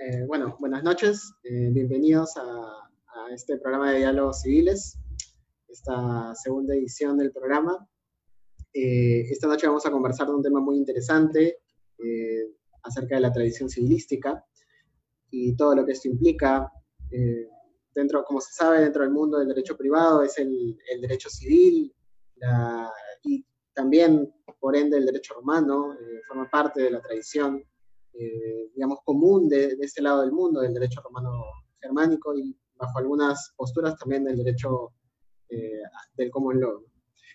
Eh, bueno, buenas noches, eh, bienvenidos a, este programa de diálogos civiles, esta segunda edición del programa. Eh, esta noche vamos a conversar de un tema muy interesante acerca de la tradición civilística y todo lo que esto implica. dentro, como se sabe, dentro del mundo del derecho privado es el, derecho civil y también, por ende, el derecho romano forma parte de la tradición eh, digamos, común de, de, este lado del mundo, del derecho romano germánico y bajo algunas posturas también del derecho eh, del common law.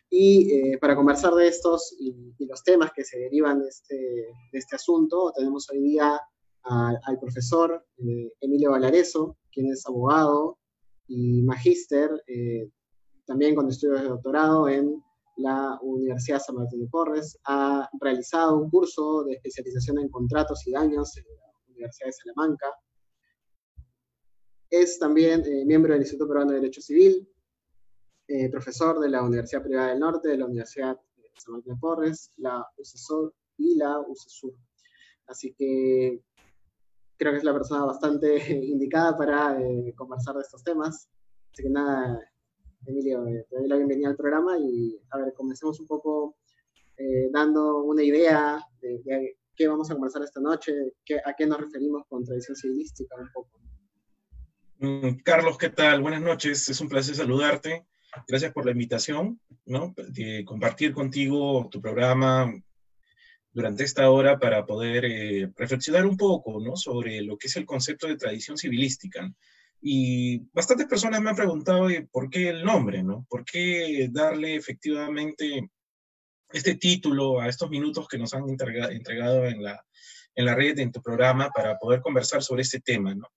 Y eh, para conversar de estos y, los temas que se derivan de este, de este asunto, tenemos hoy día al profesor Emilio Valareso, quien es abogado y magíster, también con estudios de doctorado en la Universidad San Martín de Porres ha realizado un curso de especialización en contratos y daños en la Universidad de Salamanca. Es también eh, miembro del Instituto Peruano de Derecho Civil, eh, profesor de la Universidad Privada del Norte, de la Universidad de San Martín de Porres, la UCESOR y la UCESUR. Así que creo que es la persona bastante indicada para eh, conversar de estos temas. Así que nada, Emilio, eh, te doy la bienvenida al programa y a ver, comencemos un poco eh, dando una idea de, qué vamos a conversar esta noche, a qué nos referimos con tradición civilística un poco. Mm, Carlos, ¿qué tal? Buenas noches, es un placer saludarte. Gracias por la invitación, ¿no? De compartir contigo tu programa durante esta hora para poder eh, reflexionar un poco, ¿no? Sobre lo que es el concepto de tradición civilística. Y bastantes personas me han preguntado por qué el nombre, ¿no? ¿Por qué darle efectivamente este título a estos minutos que nos han entregado en la, en la red, en tu programa, para poder conversar sobre este tema, ¿no?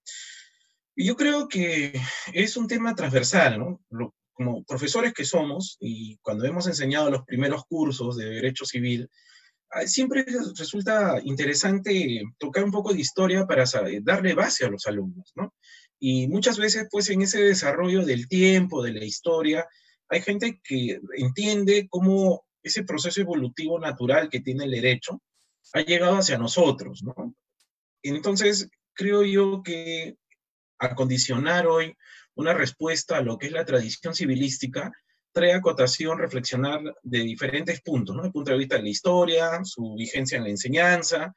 Y yo creo que es un tema transversal, ¿no? como profesores que somos, y cuando hemos enseñado los primeros cursos de Derecho Civil, siempre resulta interesante tocar un poco de historia para darle base a los alumnos, ¿no? Y muchas veces, pues en ese desarrollo del tiempo, de la historia, hay gente que entiende cómo ese proceso evolutivo natural que tiene el derecho ha llegado hacia nosotros, ¿no? Entonces, creo yo que acondicionar hoy una respuesta a lo que es la tradición civilística trae acotación, reflexionar de diferentes puntos, ¿no? El punto de vista de la historia, su vigencia en la enseñanza,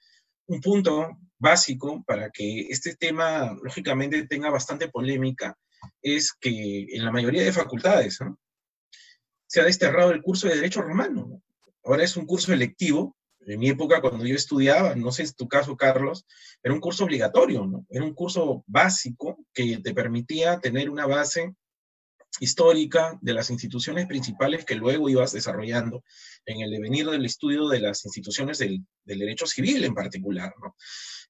un punto básico para que este tema, lógicamente, tenga bastante polémica, es que en la mayoría de facultades se ha desterrado el curso de Derecho Romano. Ahora es un curso electivo. En mi época, cuando yo estudiaba, no sé si es tu caso, Carlos, era un curso obligatorio. Era un curso básico que te permitía tener una base histórica de las instituciones principales que luego ibas desarrollando en el devenir del estudio de las instituciones del, derecho civil en particular.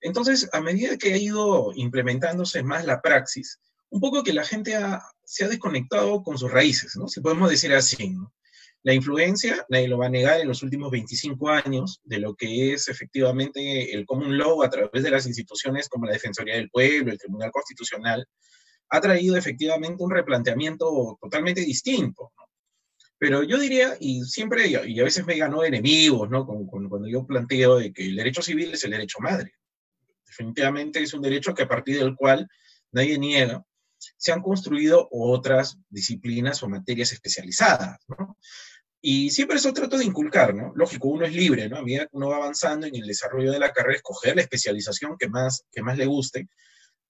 Entonces, a medida que ha ido implementándose más la praxis, un poco que la gente se ha desconectado con sus raíces, ¿no? si podemos decir así. ¿no? La influencia, nadie lo va a negar en los últimos 25 años, de lo que es efectivamente el common law a través de las instituciones como la Defensoría del Pueblo, el Tribunal Constitucional, ha traído efectivamente un replanteamiento totalmente distinto. Pero yo diría, y siempre, y a veces me ganó enemigos, ¿no? Cuando, yo planteo de que el derecho civil es el derecho madre. Definitivamente es un derecho que a partir del cual nadie niega, se han construido otras disciplinas o materias especializadas. Y siempre eso trato de inculcar, ¿no? Lógico, uno es libre, ¿no? A medida que uno va avanzando en el desarrollo de la carrera, escoger la especialización que más, que más le guste,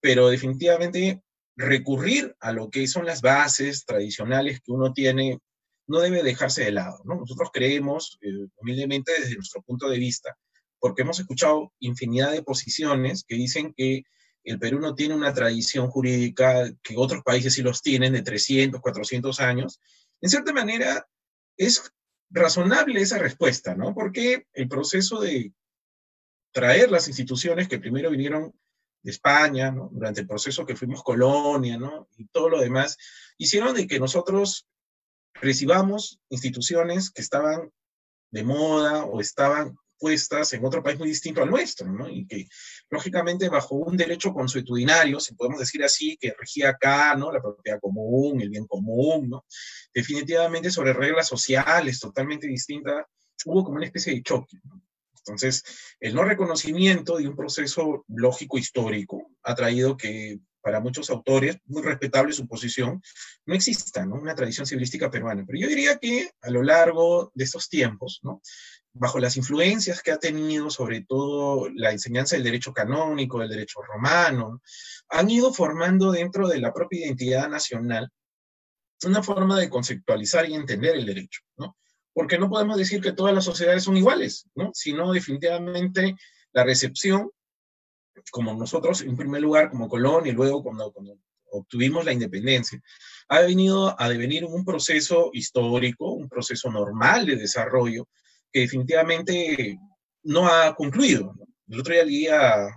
pero definitivamente recurrir a lo que son las bases tradicionales que uno tiene no debe dejarse de lado. ¿no? Nosotros creemos, eh, humildemente desde nuestro punto de vista, porque hemos escuchado infinidad de posiciones que dicen que el Perú no tiene una tradición jurídica que otros países sí los tienen de 300, 400 años. En cierta manera, es razonable esa respuesta, ¿no? Porque el proceso de traer las instituciones que primero vinieron de España, ¿no? durante el proceso que fuimos colonia, ¿no? y todo lo demás, hicieron de que nosotros recibamos instituciones que estaban de moda o estaban puestas en otro país muy distinto al nuestro, ¿no? Y que, lógicamente, bajo un derecho consuetudinario, si podemos decir así, que regía acá, ¿no? La propiedad común, el bien común, ¿no? Definitivamente sobre reglas sociales totalmente distintas, hubo como una especie de choque, ¿no? Entonces, el no reconocimiento de un proceso lógico histórico ha traído que para muchos autores, muy respetable su posición, no exista ¿no? una tradición civilística peruana. Pero yo diría que a lo largo de estos tiempos, ¿no? Bajo las influencias que ha tenido sobre todo la enseñanza del derecho canónico, del derecho romano, han ido formando dentro de la propia identidad nacional una forma de conceptualizar y entender el derecho, ¿no? Porque no podemos decir que todas las sociedades son iguales, ¿no? Sino definitivamente la recepción, como nosotros en primer lugar como Colón y luego cuando, cuando obtuvimos la independencia, ha venido a devenir un proceso histórico, un proceso normal de desarrollo, que definitivamente no ha concluido. El otro día leí a,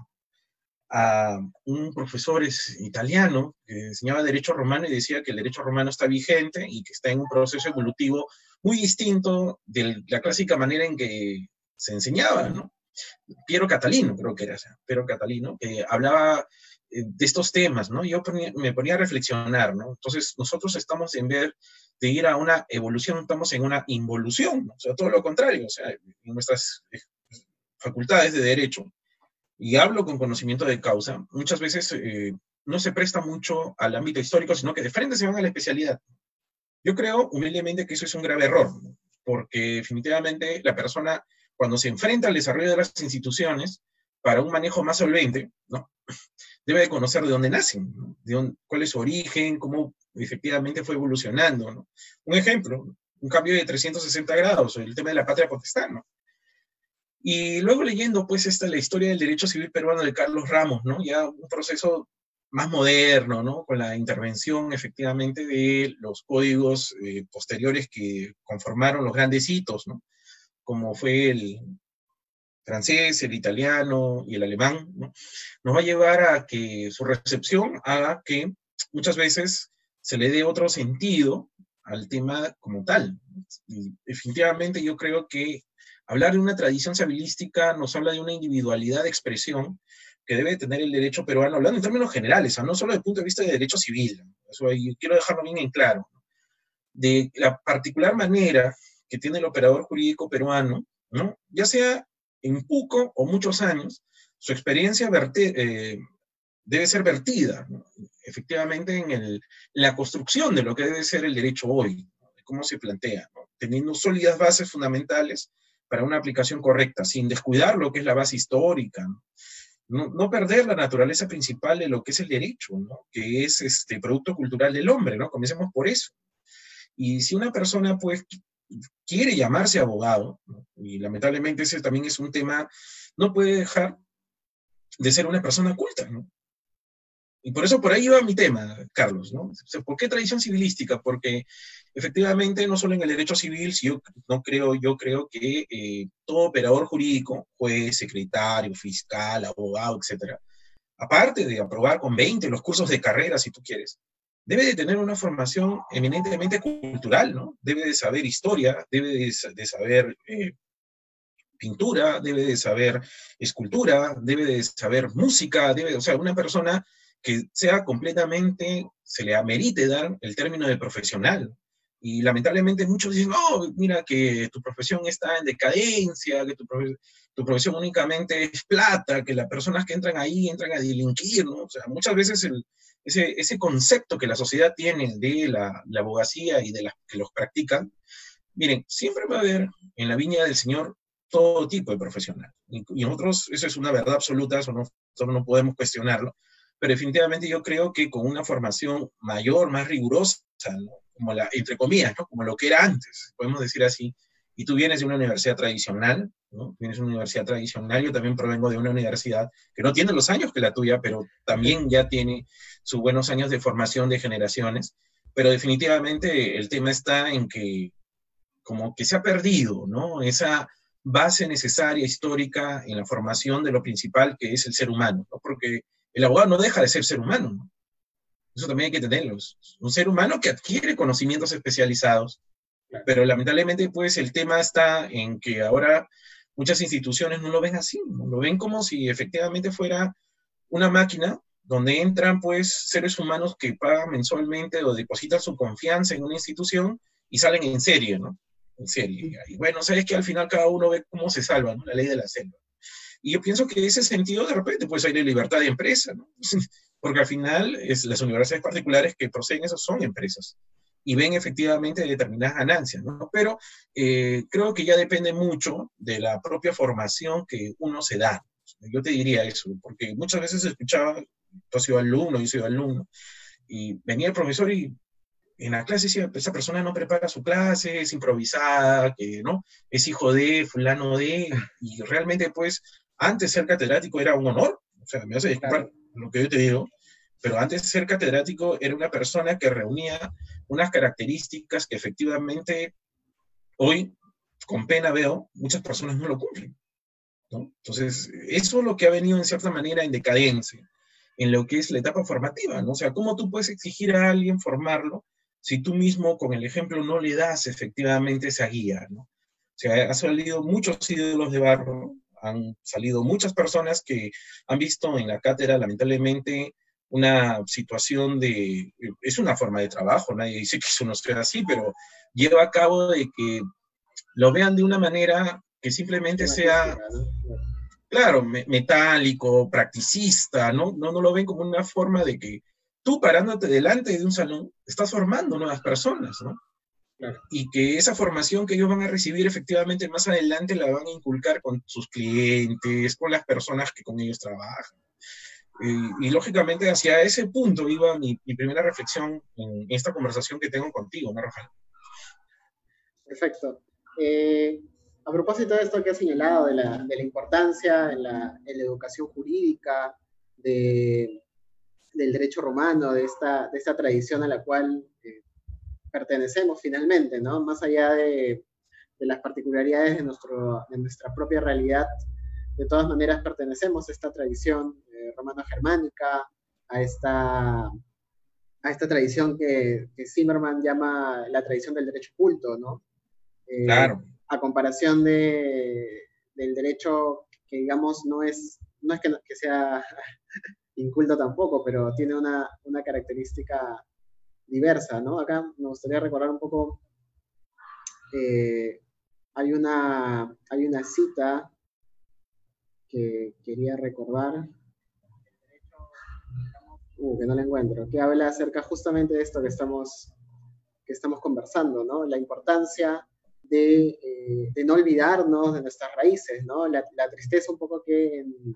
un profesor italiano que enseñaba derecho romano y decía que el derecho romano está vigente y que está en un proceso evolutivo muy distinto de la clásica manera en que se enseñaba, ¿no? Piero Catalino, creo que era, Piero Catalino, que hablaba eh, de estos temas, ¿no? Yo me ponía a reflexionar, ¿no? Entonces, nosotros estamos en ver de ir a una evolución, estamos en una involución, o sea, todo lo contrario, o sea, en nuestras eh, facultades de derecho, y hablo con conocimiento de causa, muchas veces eh, no se presta mucho al ámbito histórico, sino que de frente se van a la especialidad. Yo creo humildemente que eso es un grave error, porque definitivamente la persona, cuando se enfrenta al desarrollo de las instituciones, para un manejo más solvente, ¿no? Debe de conocer de dónde nacen, de cuál es su origen, cómo efectivamente fue evolucionando. Un ejemplo, un cambio de 360 grados, el tema de la patria potestad. ¿no? Y luego leyendo, pues, esta, la historia del derecho civil peruano de Carlos Ramos, ¿no? ya un proceso más moderno, ¿no? con la intervención efectivamente de los códigos eh, posteriores que conformaron los grandes hitos, ¿no? como fue el, francés, el italiano y el alemán, ¿no? nos va a llevar a que su recepción haga que muchas veces se le dé otro sentido al tema como tal. Y definitivamente yo creo que hablar de una tradición civilística nos habla de una individualidad de expresión que debe tener el derecho peruano, hablando en términos generales, no solo desde el punto de vista de derecho civil. Eso quiero dejarlo bien en claro. De la particular manera que tiene el operador jurídico peruano, ¿no? ya sea en poco o muchos años, su experiencia eh, debe ser vertida, efectivamente, en la construcción de lo que debe ser el derecho hoy, cómo se plantea, teniendo sólidas bases fundamentales para una aplicación correcta, sin descuidar lo que es la base histórica, ¿no? perder la naturaleza principal de lo que es el derecho, que es este producto cultural del hombre, ¿no? Comencemos por eso. Y si una persona pues quiere llamarse abogado, y lamentablemente ese también es un tema, no puede dejar de ser una persona culta, ¿no? Y por eso por ahí va mi tema, Carlos, ¿no? ¿Por qué tradición civilística? Porque efectivamente no solo en el derecho civil, si yo no creo, yo creo que eh, todo operador jurídico, juez, secretario, fiscal, abogado, etcétera, aparte de aprobar con 20 los cursos de carrera, si tú quieres, debe de tener una formación eminentemente cultural, ¿no? Debe de saber historia, debe de, saber eh, pintura, debe de saber escultura, debe de saber música, debe, o sea, una persona que sea completamente, se le amerite dar el término de profesional. Y lamentablemente muchos dicen, no, mira que tu profesión está en decadencia, que tu, tu profesión únicamente es plata, que las personas que entran ahí entran a delinquir, ¿no? O sea, muchas veces el, ese, ese concepto que la sociedad tiene de la, abogacía y de las que los practican, miren, siempre va a haber en la viña del Señor todo tipo de profesional. Y, nosotros, eso es una verdad absoluta, eso no, no podemos cuestionarlo, pero definitivamente yo creo que con una formación mayor, más rigurosa, como la, entre comillas, ¿no? como lo que era antes, podemos decir así, y tú vienes de una universidad tradicional, ¿no? Vienes de una universidad tradicional, yo también provengo de una universidad que no tiene los años que la tuya, pero también ya tiene sus buenos años de formación de generaciones, pero definitivamente el tema está en que como que se ha perdido, ¿no? Esa base necesaria histórica en la formación de lo principal que es el ser humano, ¿no? Porque el abogado no deja de ser ser humano, ¿no? Eso también hay que tenerlo. Un ser humano que adquiere conocimientos especializados, pero lamentablemente, pues el tema está en que ahora muchas instituciones no lo ven así, ¿no? lo ven como si efectivamente fuera una máquina donde entran pues seres humanos que pagan mensualmente o depositan su confianza en una institución y salen en serie, ¿no? en serie. Y bueno, sabes que al final cada uno ve cómo se salva, ¿no? La ley de la selva. Y yo pienso que en ese sentido, de repente, pues hay de libertad de empresa, ¿no? Porque al final es, las universidades particulares que proceden eso son empresas y ven efectivamente determinadas ganancias, ¿no? Pero eh, creo que ya depende mucho de la propia formación que uno se da. Yo te diría eso, porque muchas veces escuchaba, tú has sido alumno, yo soy alumno, y venía el profesor y en la clase decía, esa persona no prepara su clase, es improvisada, que no, es hijo de, fulano de, y realmente pues antes ser catedrático era un honor, o sea, me hace disculpar lo que yo te digo, pero antes ser catedrático era una persona que reunía unas características que efectivamente hoy, con pena veo, muchas personas no lo cumplen. Entonces, eso es lo que ha venido en cierta manera en decadencia en lo que es la etapa formativa, ¿no? O sea, ¿cómo tú puedes exigir a alguien formarlo si tú mismo con el ejemplo no le das efectivamente esa guía, ¿no? O sea, ha salido muchos ídolos de barro, han salido muchas personas que han visto en la cátedra, lamentablemente, una situación de, es una forma de trabajo, nadie dice que eso no sea así, pero lleva a cabo de que lo vean de una manera que simplemente sea, claro, metálico, practicista, ¿no? ¿no? No lo ven como una forma de que tú parándote delante de un salón, estás formando nuevas personas, ¿no? Y que esa formación que ellos van a recibir efectivamente más adelante la van a inculcar con sus clientes, con las personas que con ellos trabajan. Y, lógicamente hacia ese punto iba mi, primera reflexión en esta conversación que tengo contigo, ¿no, Rafael? Perfecto. Eh, a propósito de esto que has señalado, de la, importancia en la, educación jurídica, de, del derecho romano, de esta, tradición a la cual eh, pertenecemos finalmente, ¿no? Más allá de, de las particularidades de, nuestro, de nuestra propia realidad, de todas maneras pertenecemos a esta tradición romano-germánica, a esta, a esta tradición que, que, Zimmerman llama la tradición del derecho culto, ¿no? Eh, claro a comparación de, del derecho que, digamos, no es, no es que, que sea inculto tampoco, pero tiene una, una, característica diversa, ¿no? Acá me gustaría recordar un poco, eh, hay, una, hay una cita que quería recordar, que no la encuentro, que habla acerca justamente de esto que estamos, que estamos conversando, ¿no? La importancia eh, de, no olvidarnos de nuestras raíces, ¿no? La, tristeza un poco que en,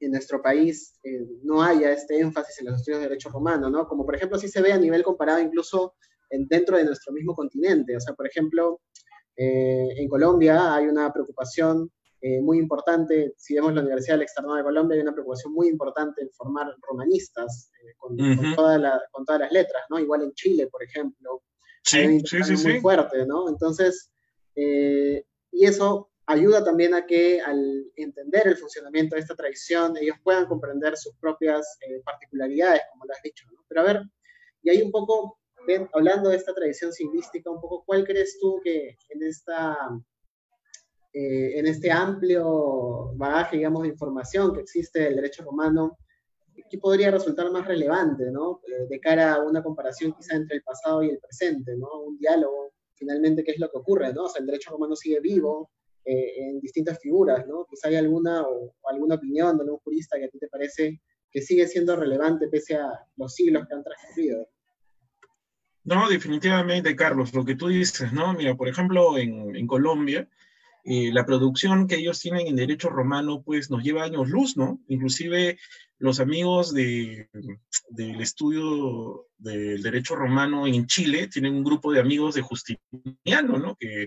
en nuestro país eh, no haya este énfasis en los estudios de derecho romano, ¿no? Como por ejemplo sí se ve a nivel comparado incluso en, dentro de nuestro mismo continente. O sea, por ejemplo, eh, en Colombia hay una preocupación muy importante, si vemos la Universidad del Externado de Colombia, hay una preocupación muy importante en formar romanistas con, con, con, todas las letras, ¿no? Igual en Chile, por ejemplo, Sí, sí, sí, muy fuerte, ¿no? Entonces, eh, y eso ayuda también a que al entender el funcionamiento de esta tradición, ellos puedan comprender sus propias eh, particularidades, como lo has dicho, ¿no? Pero a ver, y ahí un poco, hablando de esta tradición civilística, un poco, ¿cuál crees tú que en esta... Eh, en este amplio bagaje, digamos, de información que existe del derecho romano, ¿qué podría resultar más relevante, ¿no? Eh, de cara a una comparación quizá entre el pasado y el presente, ¿no? Un diálogo, finalmente, ¿qué es lo que ocurre, ¿no? O sea, el derecho romano sigue vivo eh, en distintas figuras, ¿no? Quizá hay alguna o, alguna opinión de algún jurista que a ti te parece que sigue siendo relevante pese a los siglos que han transcurrido. No, definitivamente, Carlos, lo que tú dices, ¿no? Mira, por ejemplo, en, en Colombia, eh, la producción que ellos tienen en derecho romano, pues nos lleva años luz, ¿no? Inclusive los amigos de, del estudio del derecho romano en Chile tienen un grupo de amigos de Justiniano, ¿no? Que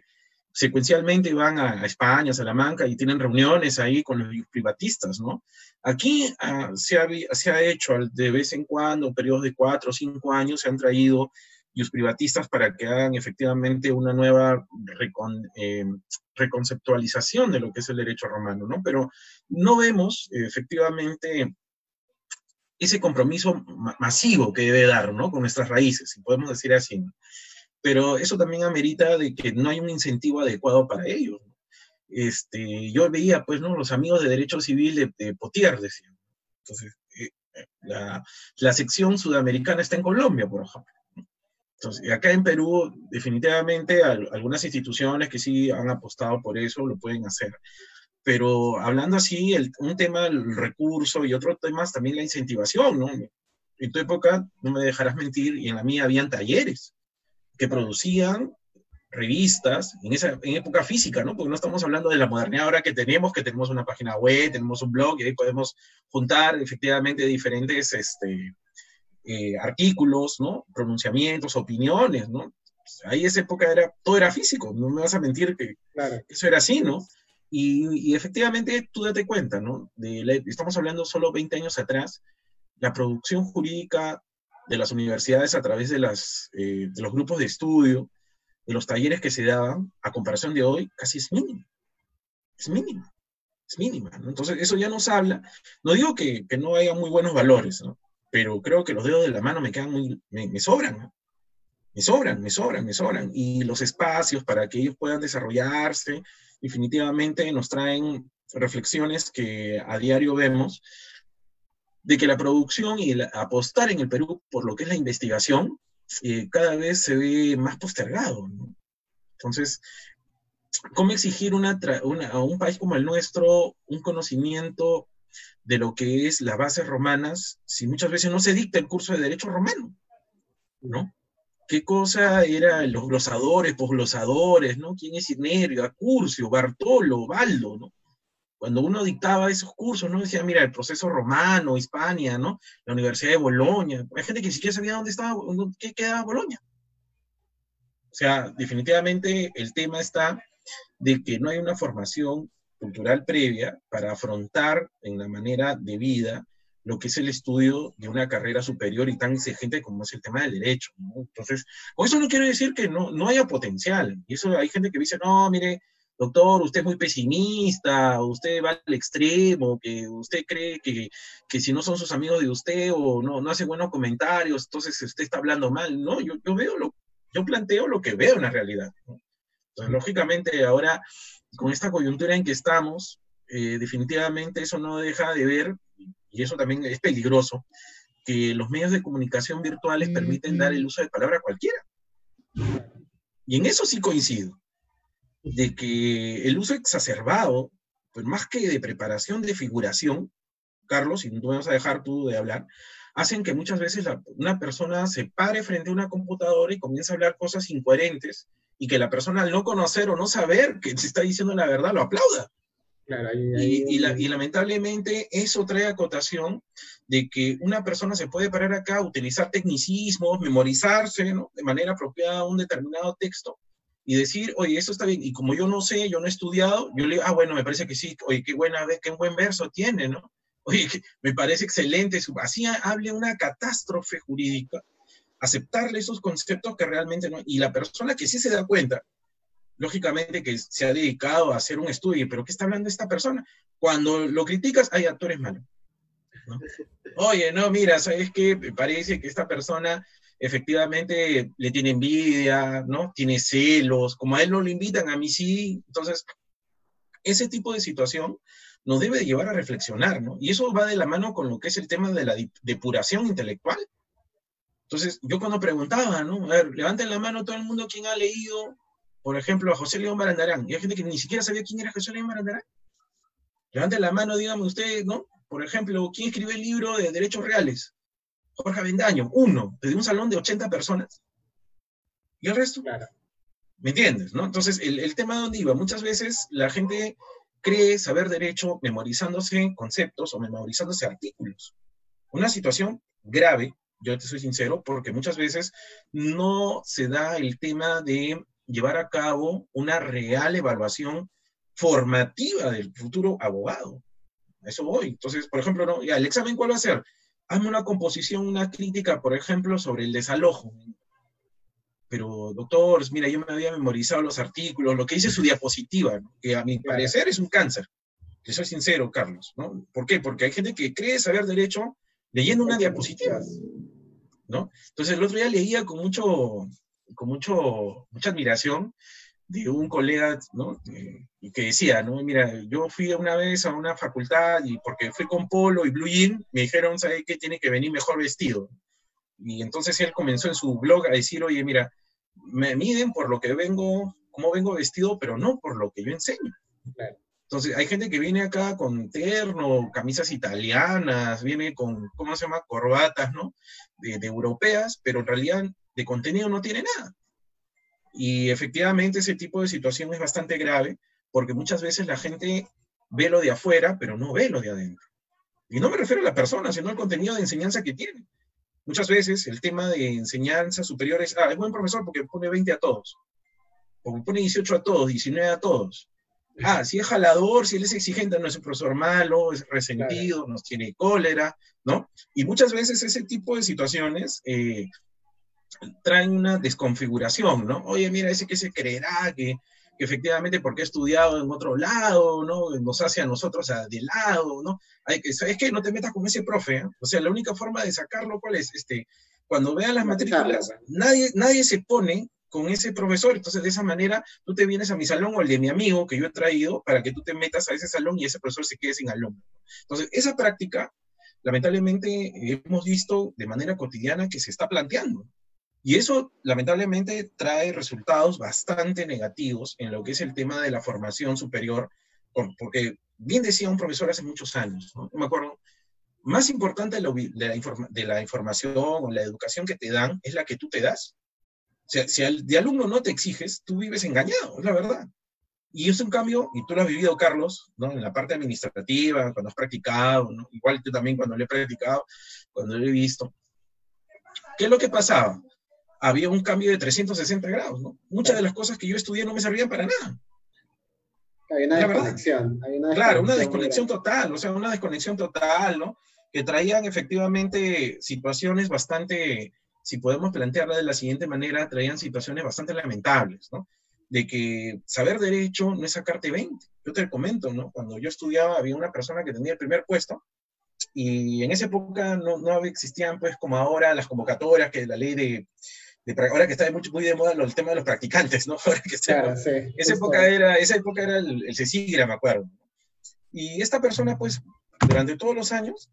secuencialmente van a, España, a Salamanca y tienen reuniones ahí con los privatistas, ¿no? Aquí ah, se, ha, se, ha, hecho de vez en cuando, periodos de cuatro o cinco años, se han traído los privatistas para que hagan efectivamente una nueva eh, reconceptualización de lo que es el derecho romano, ¿no? Pero no vemos efectivamente ese compromiso masivo que debe dar, ¿no? Con nuestras raíces, si podemos decir así. Pero eso también amerita de que no hay un incentivo adecuado para ellos. Este, yo veía, pues, ¿no? Los amigos de derecho civil de, de Potier, decían. Entonces, eh, la, la sección sudamericana está en Colombia, por ejemplo Entonces, acá en Perú, definitivamente, algunas instituciones que sí han apostado por eso lo pueden hacer. Pero hablando así, el, un tema el recurso y otros temas también la incentivación, ¿no? En tu época, no me dejarás mentir, y en la mía habían talleres que producían revistas, en esa en época física, ¿no? Porque no estamos hablando de la modernidad ahora que tenemos, que tenemos una página web, tenemos un blog y ahí podemos juntar efectivamente diferentes este, eh, artículos, ¿no? Pronunciamientos, opiniones, ¿no? Ahí esa época era, todo era físico, no me vas a mentir que eso era así, ¿no? Y, efectivamente tú date cuenta, ¿no? De estamos hablando solo 20 años atrás, la producción jurídica de las universidades a través de, las, eh, de los grupos de estudio, de los talleres que se daban, a comparación de hoy, casi es mínima. Es mínima. Es mínima. ¿no? Entonces, eso ya nos habla. No digo que, que, no haya muy buenos valores, ¿no? Pero creo que los dedos de la mano me quedan muy, me, sobran. ¿no? Me sobran, me sobran, me sobran. Y los espacios para que ellos puedan desarrollarse, definitivamente nos traen reflexiones que a diario vemos de que la producción y el apostar en el Perú por lo que es la investigación eh, cada vez se ve más postergado. ¿no? Entonces, ¿cómo exigir una, a un país como el nuestro un conocimiento de lo que es las bases romanas si muchas veces no se dicta el curso de derecho romano? ¿No? ¿Qué cosa eran los glosadores, posglosadores, ¿no? ¿Quién es Inerio, Acurcio, Bartolo, Baldo, ¿no? cuando uno dictaba esos cursos, ¿no? Decía, mira, el proceso romano, Hispania, ¿no? La Universidad de Bolonia. Hay gente que ni siquiera sabía dónde estaba, qué quedaba Bolonia. O sea, definitivamente el tema está de que no hay una formación cultural previa para afrontar en la manera de vida lo que es el estudio de una carrera superior y tan exigente como es el tema del derecho. ¿no? Entonces, con eso no quiero decir que no, no haya potencial. Y eso hay gente que dice, no, mire, doctor, usted es muy pesimista, usted va al extremo, que usted cree que, si no son sus amigos de usted o no, no hace buenos comentarios, entonces usted está hablando mal. No, yo, yo veo lo, yo planteo lo que veo en la realidad. Entonces, lógicamente, ahora, con esta coyuntura en que estamos, eh, definitivamente eso no deja de ver, y eso también es peligroso, que los medios de comunicación virtuales permiten dar el uso de palabra a cualquiera. Y en eso sí coincido de que el uso exacerbado, pues más que de preparación de figuración, Carlos, y no vas a dejar tú de hablar, hacen que muchas veces una persona se pare frente a una computadora y comience a hablar cosas incoherentes y que la persona al no conocer o no saber que se está diciendo la verdad lo aplauda. y, y, lamentablemente eso trae acotación de que una persona se puede parar acá, utilizar tecnicismos, memorizarse de manera apropiada un determinado texto y decir, oye, eso está bien, y como yo no sé, yo no he estudiado, yo le digo, ah, bueno, me parece que sí, oye, qué buena, qué buen verso tiene, ¿no? Oye, me parece excelente, así hable una catástrofe jurídica, aceptarle esos conceptos que realmente no, y la persona que sí se da cuenta, lógicamente que se ha dedicado a hacer un estudio, pero ¿qué está hablando esta persona? Cuando lo criticas, hay actores malos. Oye, no, mira, ¿sabes qué? Parece que esta persona efectivamente le tiene envidia, ¿no? Tiene celos, como a él no lo invitan, a mí sí. Entonces, ese tipo de situación nos debe llevar a reflexionar, ¿no? Y eso va de la mano con lo que es el tema de la depuración intelectual. Entonces, yo cuando preguntaba, ¿no? A ver, levanten la mano todo el mundo quien ha leído, por ejemplo, a José León Barandarán. Y hay gente que ni siquiera sabía quién era José León Barandarán. Levanten la mano, díganme ustedes, ¿no? Por ejemplo, ¿quién escribió el libro de Derechos Reales? Jorge Avendaño, uno, desde un salón de 80 personas. ¿Y el resto? Claro. ¿Me entiendes? ¿no? Entonces, el, el tema de dónde iba, muchas veces la gente cree saber derecho memorizándose conceptos o memorizándose artículos. Una situación grave, yo te soy sincero, porque muchas veces no se da el tema de llevar a cabo una real evaluación formativa del futuro abogado. A eso voy. Entonces, por ejemplo, ¿no? ¿el examen cuál va a ser? hazme una composición, una crítica, por ejemplo, sobre el desalojo. Pero, doctor, mira, yo me había memorizado los artículos, lo que dice su diapositiva, que a mi parecer es un cáncer. Que soy sincero, Carlos, ¿no? ¿Por qué? Porque hay gente que cree saber derecho leyendo una diapositiva, ¿no? Entonces, el otro día leía con mucho, con mucho, mucha admiración de un colega, que decía. Mira, yo fui una vez a una facultad y porque fui con polo y blue jean, me dijeron, ¿sabes qué? Tiene que venir mejor vestido. Y entonces él comenzó en su blog a decir, oye, mira, me miden por lo que vengo, cómo vengo vestido, pero no por lo que yo enseño. Entonces, hay gente que viene acá con terno, camisas italianas, viene con, ¿cómo se llama?, corbatas, ¿no? De, europeas, pero en realidad de contenido no tiene nada. Y efectivamente ese tipo de situación es bastante grave porque muchas veces la gente ve lo de afuera, pero no ve lo de adentro. Y no me refiero a la persona, sino al contenido de enseñanza que tiene. Muchas veces el tema de enseñanza superior es, ah, es buen profesor porque pone 20 a todos, porque pone 18 a todos, 19 a todos. Ah, si es jalador, si él es exigente, no es un profesor malo, es resentido, nos tiene cólera, ¿no? Y muchas veces ese tipo de situaciones eh, traen una desconfiguración, ¿no? Oye, mira, ese que se creerá que que efectivamente porque he estudiado en otro lado, ¿no? Nos hace a nosotros de lado, ¿no? Hay que, ¿sabes qué? No te metas con ese profe, ¿eh? O sea, la única forma de sacarlo, ¿cuál es? Este, cuando vean las matrículas, nadie, nadie se pone con ese profesor, entonces de esa manera tú te vienes a mi salón o el de mi amigo que yo he traído para que tú te metas a ese salón y ese profesor se quede sin alumno. Entonces, esa práctica, lamentablemente, hemos visto de manera cotidiana que se está planteando. Y eso lamentablemente trae resultados bastante negativos en lo que es el tema de la formación superior, porque bien decía un profesor hace muchos años, ¿no? me acuerdo, más importante de la, información o la educación que te dan es la que tú te das. O sea, si al, de alumno no te exiges, tú vives engañado, es la verdad. Y es un cambio, y tú lo has vivido, Carlos, ¿no? en la parte administrativa, cuando has practicado, ¿no? igual tú también cuando lo he practicado, cuando lo he visto. ¿Qué es lo que pasaba? había un cambio de 360 grados, ¿no? Muchas de las cosas que yo estudié no me servían para nada. Hay una desconexión. claro, una desconexión total, o sea, una desconexión total, ¿no? Que traían efectivamente situaciones bastante, si podemos plantearla de la siguiente manera, traían situaciones bastante lamentables, ¿no? De que saber derecho no es sacarte 20. Yo te comento, ¿no? Cuando yo estudiaba había una persona que tenía el primer puesto y en esa época no, no existían, pues, como ahora, las convocatorias, que la ley de ahora que está muy, muy de moda el tema de los practicantes, ¿no? claro, sí, esa, época era, esa época era el, el CECIGRA, me acuerdo. Y esta persona, pues, durante todos los años,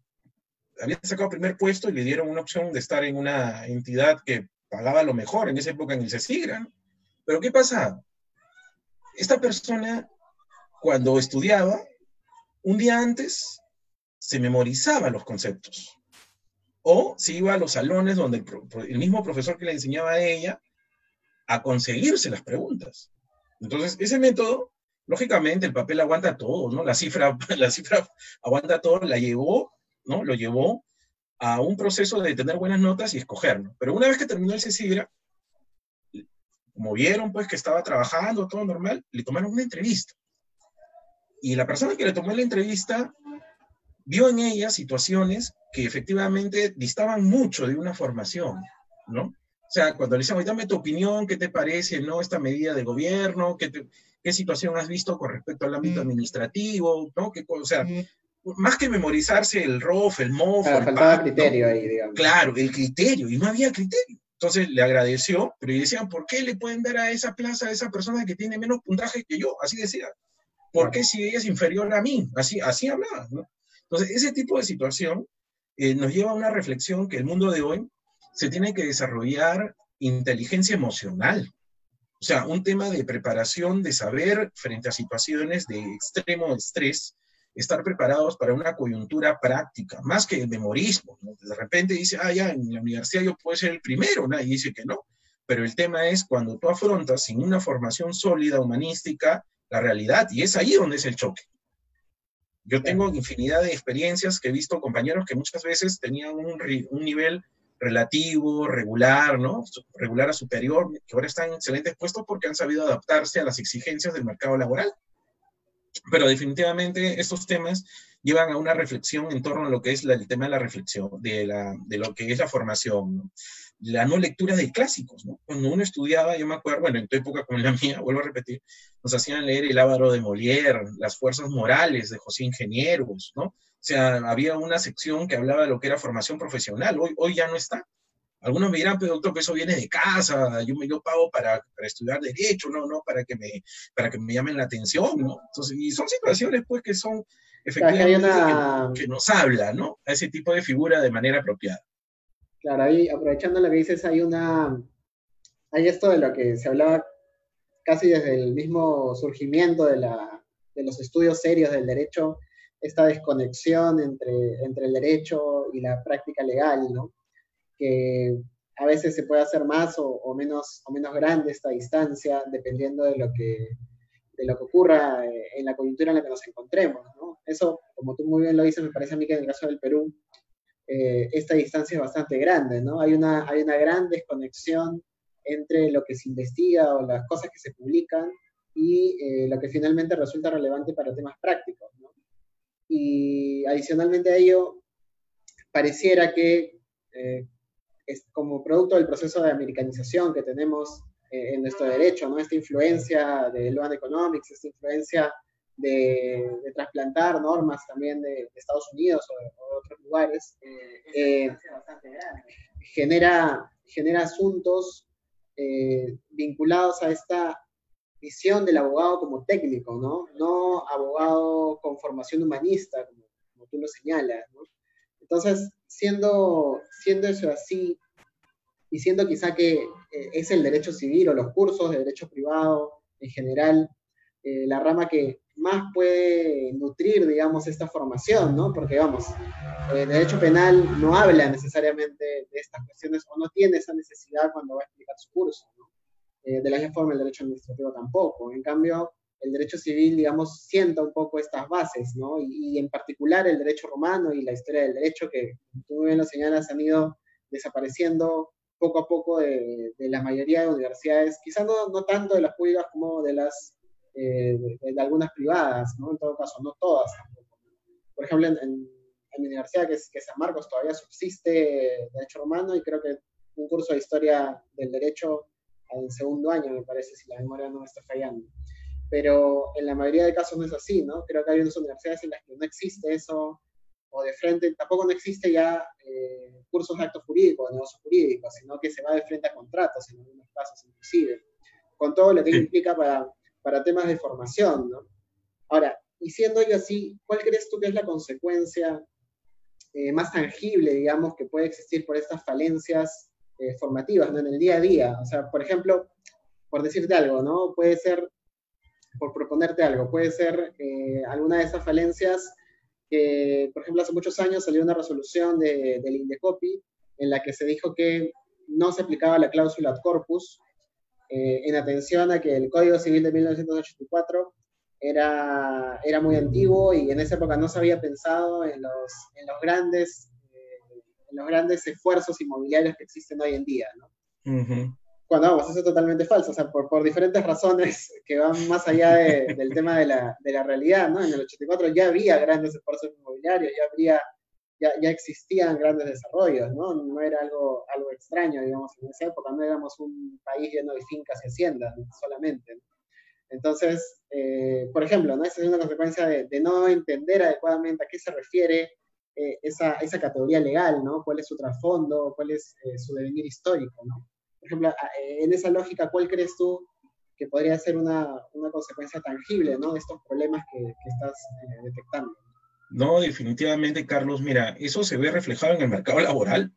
había sacado primer puesto y le dieron una opción de estar en una entidad que pagaba lo mejor en esa época en el CECIGRA. Pero ¿qué pasa? Esta persona, cuando estudiaba, un día antes se memorizaba los conceptos o se iba a los salones donde el, mismo profesor que le enseñaba a ella a conseguirse las preguntas. Entonces, ese método, lógicamente, el papel aguanta todo, ¿no? La cifra, la cifra aguanta todo, la llevó, ¿no? Lo llevó a un proceso de tener buenas notas y escogerlo. Pero una vez que terminó el CECIGRA, como vieron, pues, que estaba trabajando, todo normal, le tomaron una entrevista. Y la persona que le tomó la entrevista vio en ella situaciones que efectivamente distaban mucho de una formación, ¿no? O sea, cuando le decíamos, dame tu opinión, ¿qué te parece, no, esta medida de gobierno? ¿Qué, qué situación has visto con respecto al ámbito administrativo? ¿no? ¿Qué, o sea. Más que memorizarse el ROF, el MOF, claro, faltaba criterio ahí, digamos. Claro, el criterio, y no había criterio. Entonces le agradeció, pero decían, ¿por qué le pueden dar a esa plaza a esa persona que tiene menos puntaje que yo? Así decía. ¿Por qué si ella es inferior a mí? Así, así hablaba, ¿no? Entonces, ese tipo de situación eh, nos lleva a una reflexión que el mundo de hoy se tiene que desarrollar inteligencia emocional. O sea, un tema de preparación, de saber frente a situaciones de extremo estrés, estar preparados para una coyuntura práctica, más que el memorismo. De repente dice, ah, ya, en la universidad yo puedo ser el primero, nadie dice que no. Pero el tema es cuando tú afrontas sin una formación sólida, humanística, la realidad, y es ahí donde es el choque. Yo tengo infinidad de experiencias que he visto compañeros que muchas veces tenían un, un nivel relativo, regular, ¿no? Regular a superior, que ahora están en excelentes puestos porque han sabido adaptarse a las exigencias del mercado laboral. Pero definitivamente estos temas llevan a una reflexión en torno a lo que es el tema de la reflexión, de, la, de lo que es la formación. la no lectura de clásicos. Cuando uno estudiaba, yo me acuerdo, bueno, en tu época como la mía, vuelvo a repetir, nos hacían leer El Ávaro de Molière, Las Fuerzas Morales de José Ingenieros, ¿no? O sea, había una sección que hablaba de lo que era formación profesional, hoy, hoy ya no está. Algunos me dirán, pero doctor, que eso viene de casa, yo, me, yo pago para, para, estudiar Derecho, no, no, para que, me, para que me llamen la atención, ¿no? Entonces, y son situaciones, pues, que son efectivamente que, que nos habla, ¿no? A ese tipo de figura de manera apropiada. Claro, ahí aprovechando lo que dices, hay una, hay esto de lo que se hablaba casi desde el mismo surgimiento de, la, de los estudios serios del derecho, esta desconexión entre, entre el derecho y la práctica legal, ¿no? Que a veces se puede hacer más o, o, menos, o menos grande esta distancia, dependiendo de lo que, de lo que ocurra eh, en la coyuntura en la que nos encontremos. ¿no? Eso, como tú muy bien lo dices, me parece a mí que en el caso del Perú, eh, esta distancia es bastante grande. ¿no? Hay, una, hay una gran desconexión entre lo que se investiga o las cosas que se publican y eh, lo que finalmente resulta relevante para temas prácticos. ¿no? Y adicionalmente a ello, pareciera que es como producto del proceso de americanización que tenemos eh, en nuestro derecho, ¿no? Esta influencia de Loan Economics, esta influencia de, trasplantar normas también de, Estados Unidos o de, otros lugares, eh, genera, genera asuntos eh, vinculados a esta visión del abogado como técnico, ¿no? No abogado con formación humanista, como, como tú lo señalas, ¿no? Entonces, siendo, siendo eso así, y siendo quizá que eh, es el derecho civil o los cursos de derecho privado en general, eh, la rama que más puede nutrir, digamos, esta formación, ¿no? Porque, vamos, el derecho penal no habla necesariamente de estas cuestiones o no tiene esa necesidad cuando va a explicar su curso, ¿no? Eh, de la misma forma el derecho administrativo tampoco. En cambio, el derecho civil, digamos, sienta un poco estas bases, ¿no? Y, y, en particular el derecho romano y la historia del derecho, que tú bien lo señalas, han ido desapareciendo poco a poco de, la mayoría de universidades, quizás no, no, tanto de las públicas como de las eh, de, algunas privadas, ¿no? En todo caso, no todas Por ejemplo, en, mi universidad, que es, que San Marcos, todavía subsiste Derecho Romano y creo que un curso de Historia del Derecho en segundo año, me parece, si la memoria no me está fallando. Pero en la mayoría de casos no es así, ¿no? Creo que hay unas universidades en las que no existe eso, o de frente, tampoco no existe ya eh, cursos de actos jurídicos, de negocios jurídicos, sino que se va de frente a contratos en algunos casos inclusive, con todo lo que implica para, para temas de formación, ¿no? Ahora, y siendo yo así, ¿cuál crees tú que es la consecuencia eh, más tangible, digamos, que puede existir por estas falencias eh, formativas ¿no? en el día a día? O sea, por ejemplo, por decirte algo, ¿no? Puede ser, por proponerte algo, puede ser alguna de esas falencias que, por ejemplo, hace muchos años salió una resolución de, del Indecopi en la que se dijo que no se aplicaba la cláusula ad corpus eh, en atención a que el Código Civil de 1984 era, era muy antiguo y en esa época no se había pensado en los, en los, grandes, eh, en los grandes esfuerzos inmobiliarios que existen hoy en día. Cuando vamos, eso es totalmente falso, o sea, por, por diferentes razones que van más allá del tema de la, de la, realidad, ¿no? En el 84 ya había grandes esfuerzos inmobiliarios, ya, habría, ya, ya, existían grandes desarrollos, ¿no? No era algo, algo extraño, digamos, en esa época, no éramos un país lleno de fincas y haciendas solamente. Entonces, eh, por ejemplo, ¿no? Esa es una consecuencia de, de, no entender adecuadamente a qué se refiere eh, esa, esa, categoría legal, ¿no? ¿Cuál es su trasfondo? ¿Cuál es eh, su devenir histórico, ¿no? Ejemplo, en esa lógica, ¿cuál crees tú que podría ser una, una consecuencia tangible ¿no? de estos problemas que, que estás eh, detectando? No, definitivamente, Carlos, mira, eso se ve reflejado en el mercado laboral,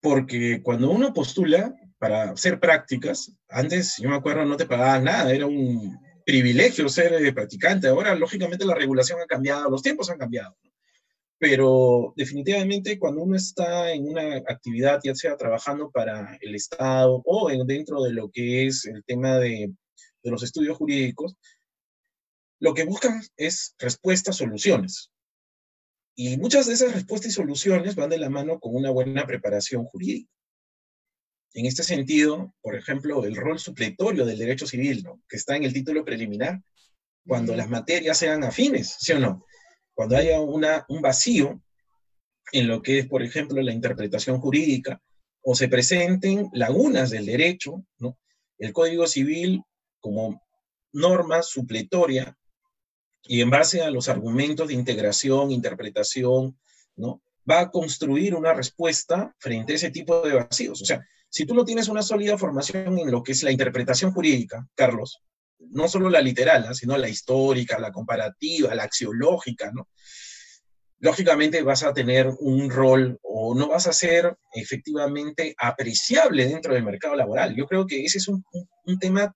porque cuando uno postula para hacer prácticas, antes, yo me acuerdo, no te pagaban nada, era un privilegio ser eh, practicante. Ahora, lógicamente, la regulación ha cambiado, los tiempos han cambiado pero definitivamente cuando uno está en una actividad, ya sea trabajando para el Estado o dentro de lo que es el tema de, de los estudios jurídicos, lo que buscan es respuestas, soluciones. Y muchas de esas respuestas y soluciones van de la mano con una buena preparación jurídica. En este sentido, por ejemplo, el rol supletorio del derecho civil, ¿no? que está en el título preliminar, cuando las materias sean afines, ¿sí o no? Cuando haya un vacío en lo que es, por ejemplo, la interpretación jurídica, o se presenten lagunas del derecho, el Código Civil como norma supletoria y en base a los argumentos de integración, interpretación, ¿no? va a construir una respuesta frente a ese tipo de vacíos. O sea, si tú no tienes una sólida formación en lo que es la interpretación jurídica, Carlos, no solo la literal, sino la histórica, la comparativa, la axiológica, ¿no? lógicamente vas a tener un rol o no vas a ser efectivamente apreciable dentro del mercado laboral. Yo creo que ese es un, un tema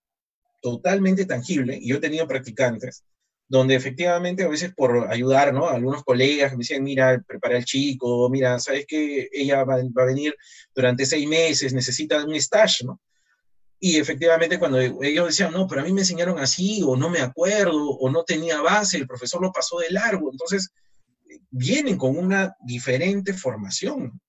totalmente tangible y yo he tenido practicantes donde efectivamente a veces por ayudar, ¿no? Algunos colegas me decían, mira, prepara el chico, mira, sabes que ella va, va, a venir durante seis meses, necesita un stage, ¿no? Y efectivamente cuando ellos decían, no, pero a mí me enseñaron así, o no me acuerdo, o no tenía base, el profesor lo pasó de largo, entonces vienen con una diferente formación.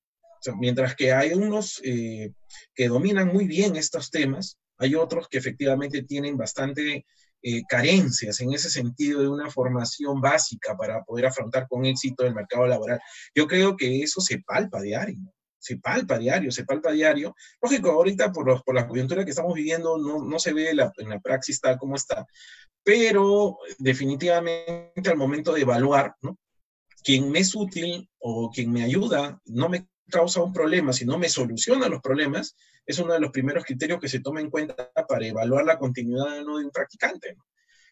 Mientras que hay unos eh, que dominan muy bien estos temas, hay otros que efectivamente tienen bastante eh, carencias en ese sentido de una formación básica para poder afrontar con éxito el mercado laboral. Yo creo que eso se palpa diario, se palpa diario, se palpa diario. Lógico, ahorita por, los, por la coyuntura que estamos viviendo no, se ve en la praxis tal como está, pero definitivamente al momento de evaluar, ¿no? quien me es útil o quien me ayuda no me causa un problema, sino me soluciona los problemas, es uno de los primeros criterios que se toma en cuenta para evaluar la continuidad ¿no? de un practicante.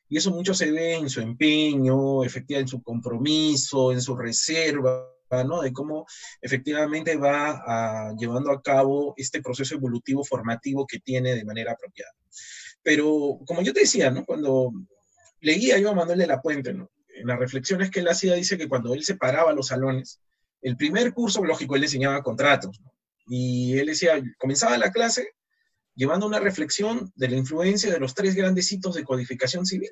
Y eso mucho se ve en su empeño, efectivamente en su compromiso, en su reserva, ¿no? de cómo efectivamente va a, llevando a cabo este proceso evolutivo formativo que tiene de manera apropiada. Pero como yo te decía, cuando leía yo a Manuel de la Puente, en las reflexiones que él hacía, dice que cuando él se paraba a los salones, el primer curso, lógico, él enseñaba contratos. Y él decía, comenzaba la clase llevando una reflexión de la influencia de los tres grandes hitos de codificación civil.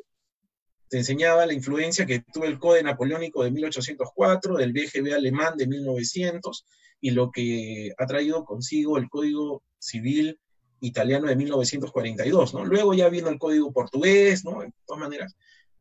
Te enseñaba la influencia que tuvo el Código Napoleónico de 1804, del BGB alemán de 1900 y lo que ha traído consigo el Código Civil italiano de 1942, ¿no? Luego ya vino el Código portugués, ¿no? De todas maneras.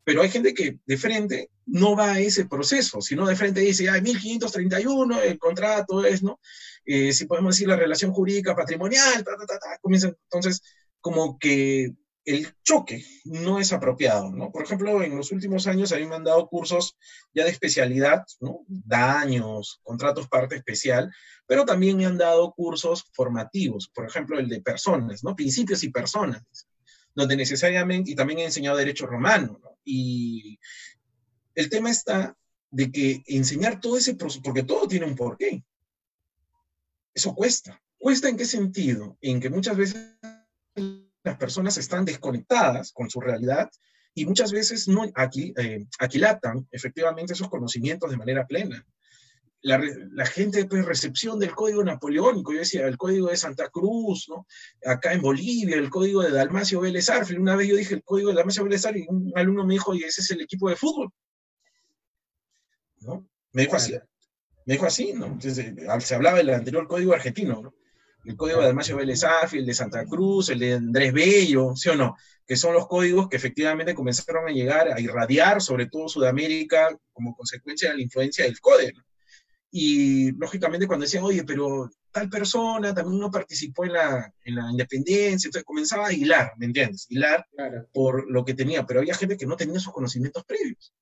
Pero hay gente que de frente no va a ese proceso, sino de frente dice, hay 1531, el contrato es, ¿no? Eh, si podemos decir la relación jurídica patrimonial, ta, ta, ta, ta, comienza entonces como que el choque no es apropiado, ¿no? Por ejemplo, en los últimos años a mí me han dado cursos ya de especialidad, ¿no? Daños, contratos parte especial, pero también me han dado cursos formativos, por ejemplo, el de personas, ¿no? Principios y personas, donde necesariamente, y también he enseñado derecho romano, ¿no? Y el tema está de que enseñar todo ese proceso, porque todo tiene un porqué. Eso cuesta. ¿Cuesta en qué sentido? En que muchas veces las personas están desconectadas con su realidad y muchas veces no aquí, eh, aquilatan efectivamente esos conocimientos de manera plena. La, la, gente pues, recepción del código napoleónico, yo decía, el código de Santa Cruz, ¿no? acá en Bolivia, el código de Dalmacio Vélez Arfil. Una vez yo dije el código de Dalmacio Vélez Arfil y un alumno me dijo, y ese es el equipo de fútbol. ¿no? Me dijo así. Me dijo así, ¿no? Entonces, eh, se hablaba del anterior código argentino, ¿no? El código de Dalmacio Vélez el de Santa Cruz, el de Andrés Bello, ¿sí o no? Que son los códigos que efectivamente comenzaron a llegar a irradiar sobre todo Sudamérica como consecuencia de la influencia del código. Y lógicamente cuando decían, oye, pero tal persona también no participó en la, en la independencia, entonces comenzaba a hilar, ¿me entiendes? Hilar por lo que tenía, pero había gente que no tenía esos conocimientos previos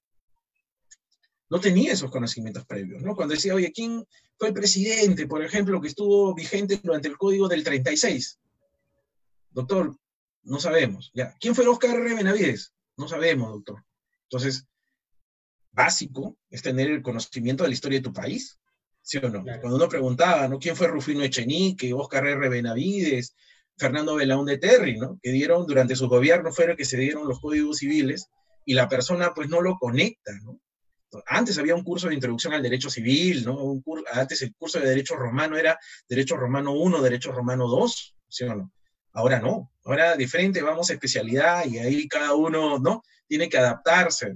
no tenía esos conocimientos previos, ¿no? Cuando decía, oye, ¿quién fue el presidente, por ejemplo, que estuvo vigente durante el código del 36? Doctor, no sabemos. ¿ya? ¿Quién fue Oscar R. Benavides? No sabemos, doctor. Entonces, básico es tener el conocimiento de la historia de tu país, ¿sí o no? Cuando uno preguntaba, ¿no? ¿Quién fue Rufino Echenique, Oscar R. Benavides, Fernando Belaúnde Terry, ¿no? Que dieron, durante su gobierno fueron que se dieron los códigos civiles y la persona pues no lo conecta, ¿no? Antes había un curso de introducción al derecho civil, ¿no? Un antes el curso de derecho romano era derecho romano 1, derecho romano 2, ¿sí o no? Ahora no, ahora de frente vamos a especialidad y ahí cada uno, ¿no? Tiene que adaptarse.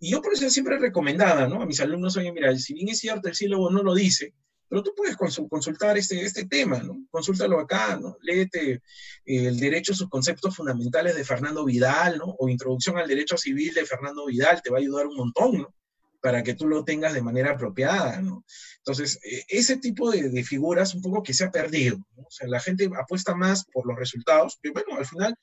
Y yo por eso siempre recomendaba, ¿no? A mis alumnos, oye, mira, si bien es cierto, el sílabo no lo dice, pero tú puedes consultar este, este tema, ¿no? Consúltalo acá, ¿no? Léete eh, el derecho, sus conceptos fundamentales de Fernando Vidal, ¿no? O Introducción al Derecho Civil de Fernando Vidal, te va a ayudar un montón, ¿no? Para que tú lo tengas de manera apropiada, ¿no? Entonces, e, ese tipo de, figuras un poco que se ha perdido, la gente apuesta más por los resultados, que bueno, al final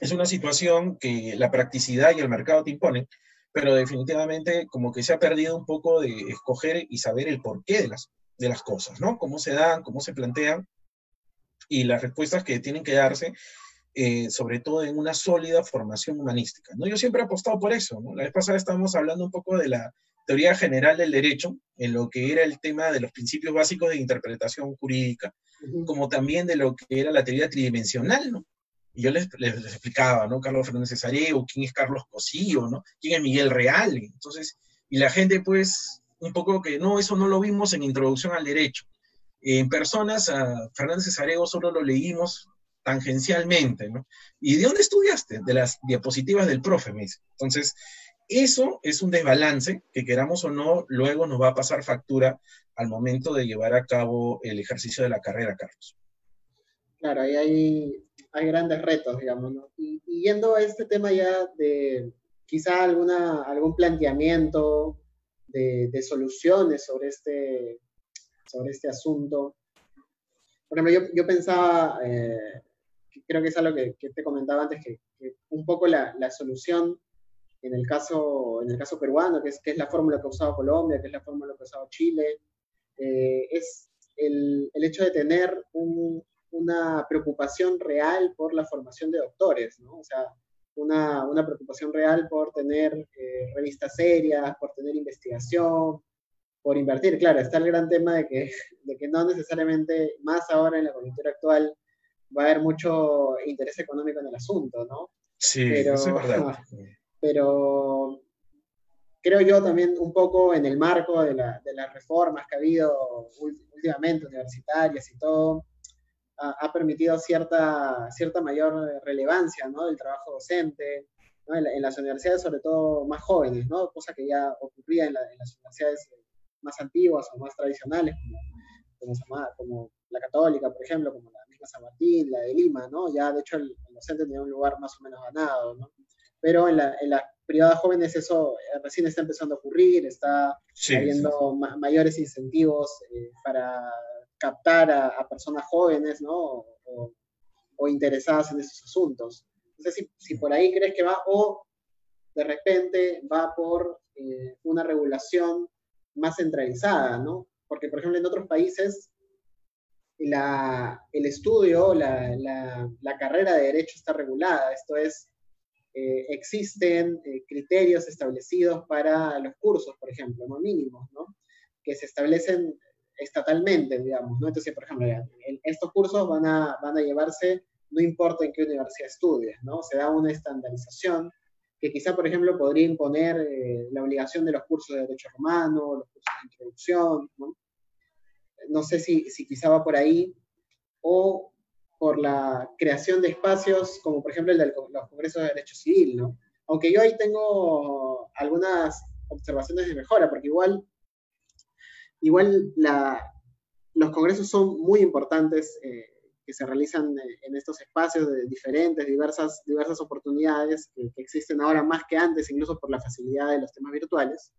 es una situación que la practicidad y el mercado te imponen, pero definitivamente como que se ha perdido un poco de escoger y saber el porqué de las, de las cosas, ¿no? Cómo se dan, cómo se plantean y las respuestas que tienen que darse eh, sobre todo en una sólida formación humanística. ¿no? Yo siempre he apostado por eso. ¿no? La vez pasada estábamos hablando un poco de la, teoría general del derecho, en lo que era el tema de los principios básicos de interpretación jurídica, como también de lo que era la teoría tridimensional, ¿no? Y yo les, les, explicaba, ¿no? Carlos Fernández Cesareo, quién es Carlos Cosío, ¿no? ¿Quién es Miguel Real? Entonces, y la gente, pues, un poco que no, eso no lo vimos en Introducción al Derecho. En personas, a Fernández Cesareo solo lo leímos tangencialmente, ¿no? ¿Y de dónde estudiaste? De las diapositivas del profe, me dice. Entonces, eso es un desbalance que queramos o no, luego nos va a pasar factura al momento de llevar a cabo el ejercicio de la carrera, Carlos. Claro, ahí hay, grandes retos, digamos, ¿no? Y, yendo a este tema ya de quizá alguna, algún planteamiento de, de soluciones sobre este, sobre este asunto. Por ejemplo, yo, yo pensaba, eh, creo que es algo que, que, te comentaba antes, que, un poco la, la, solución en el caso, en el caso peruano, que es, que es la fórmula que ha usado Colombia, que es la fórmula que ha usado Chile, eh, es el, el, hecho de tener un, una preocupación real por la formación de doctores, ¿no? O sea, una, una preocupación real por tener eh, revistas serias, por tener investigación, por invertir. Claro, está el gran tema de que, de que no necesariamente, más ahora en la coyuntura actual, va a haber mucho interés económico en el asunto, ¿no? Sí, pero, eso es verdad. Pero creo yo también un poco en el marco de, la, de las reformas que ha habido últimamente, universitarias y todo, ha, ha, permitido cierta, cierta mayor relevancia ¿no? del trabajo docente, ¿no? en, la, en, las universidades sobre todo más jóvenes, ¿no? cosa que ya ocurría en, la, en las universidades más antiguas o más tradicionales, como, como, como, la católica, por ejemplo, como San Martín, la de Lima, ¿no? Ya, de hecho, el, el docente tenía un lugar más o menos ganado, ¿no? Pero en la, en la privadas jóvenes eso eh, recién está empezando a ocurrir, está sí, habiendo sí. Ma mayores incentivos eh, para captar a, a, personas jóvenes, ¿no? O, o, interesadas en esos asuntos. No sé si, si, por ahí crees que va o de repente va por eh, una regulación más centralizada, ¿no? Porque, por ejemplo, en otros países el estudio, la, la, carrera de derecho está regulada, esto es, eh, existen eh, criterios establecidos para los cursos, por ejemplo, no mínimos, ¿no? Que se establecen estatalmente, digamos, ¿no? Entonces, por ejemplo, estos cursos van a, van a llevarse, no importa en qué universidad estudies, ¿no? Se da una estandarización que quizá, por ejemplo, podría imponer eh, la obligación de los cursos de Derecho Romano, los cursos de Introducción, ¿no? No sé si, si quizá va por ahí, o por la creación de espacios como, por ejemplo, el de los congresos de Derecho Civil, ¿no? Aunque yo ahí tengo algunas observaciones de mejora, porque igual, igual la, los congresos son muy importantes eh, que se realizan en estos espacios de diferentes, diversas, diversas oportunidades que, existen ahora más que antes, incluso por la facilidad de los temas virtuales.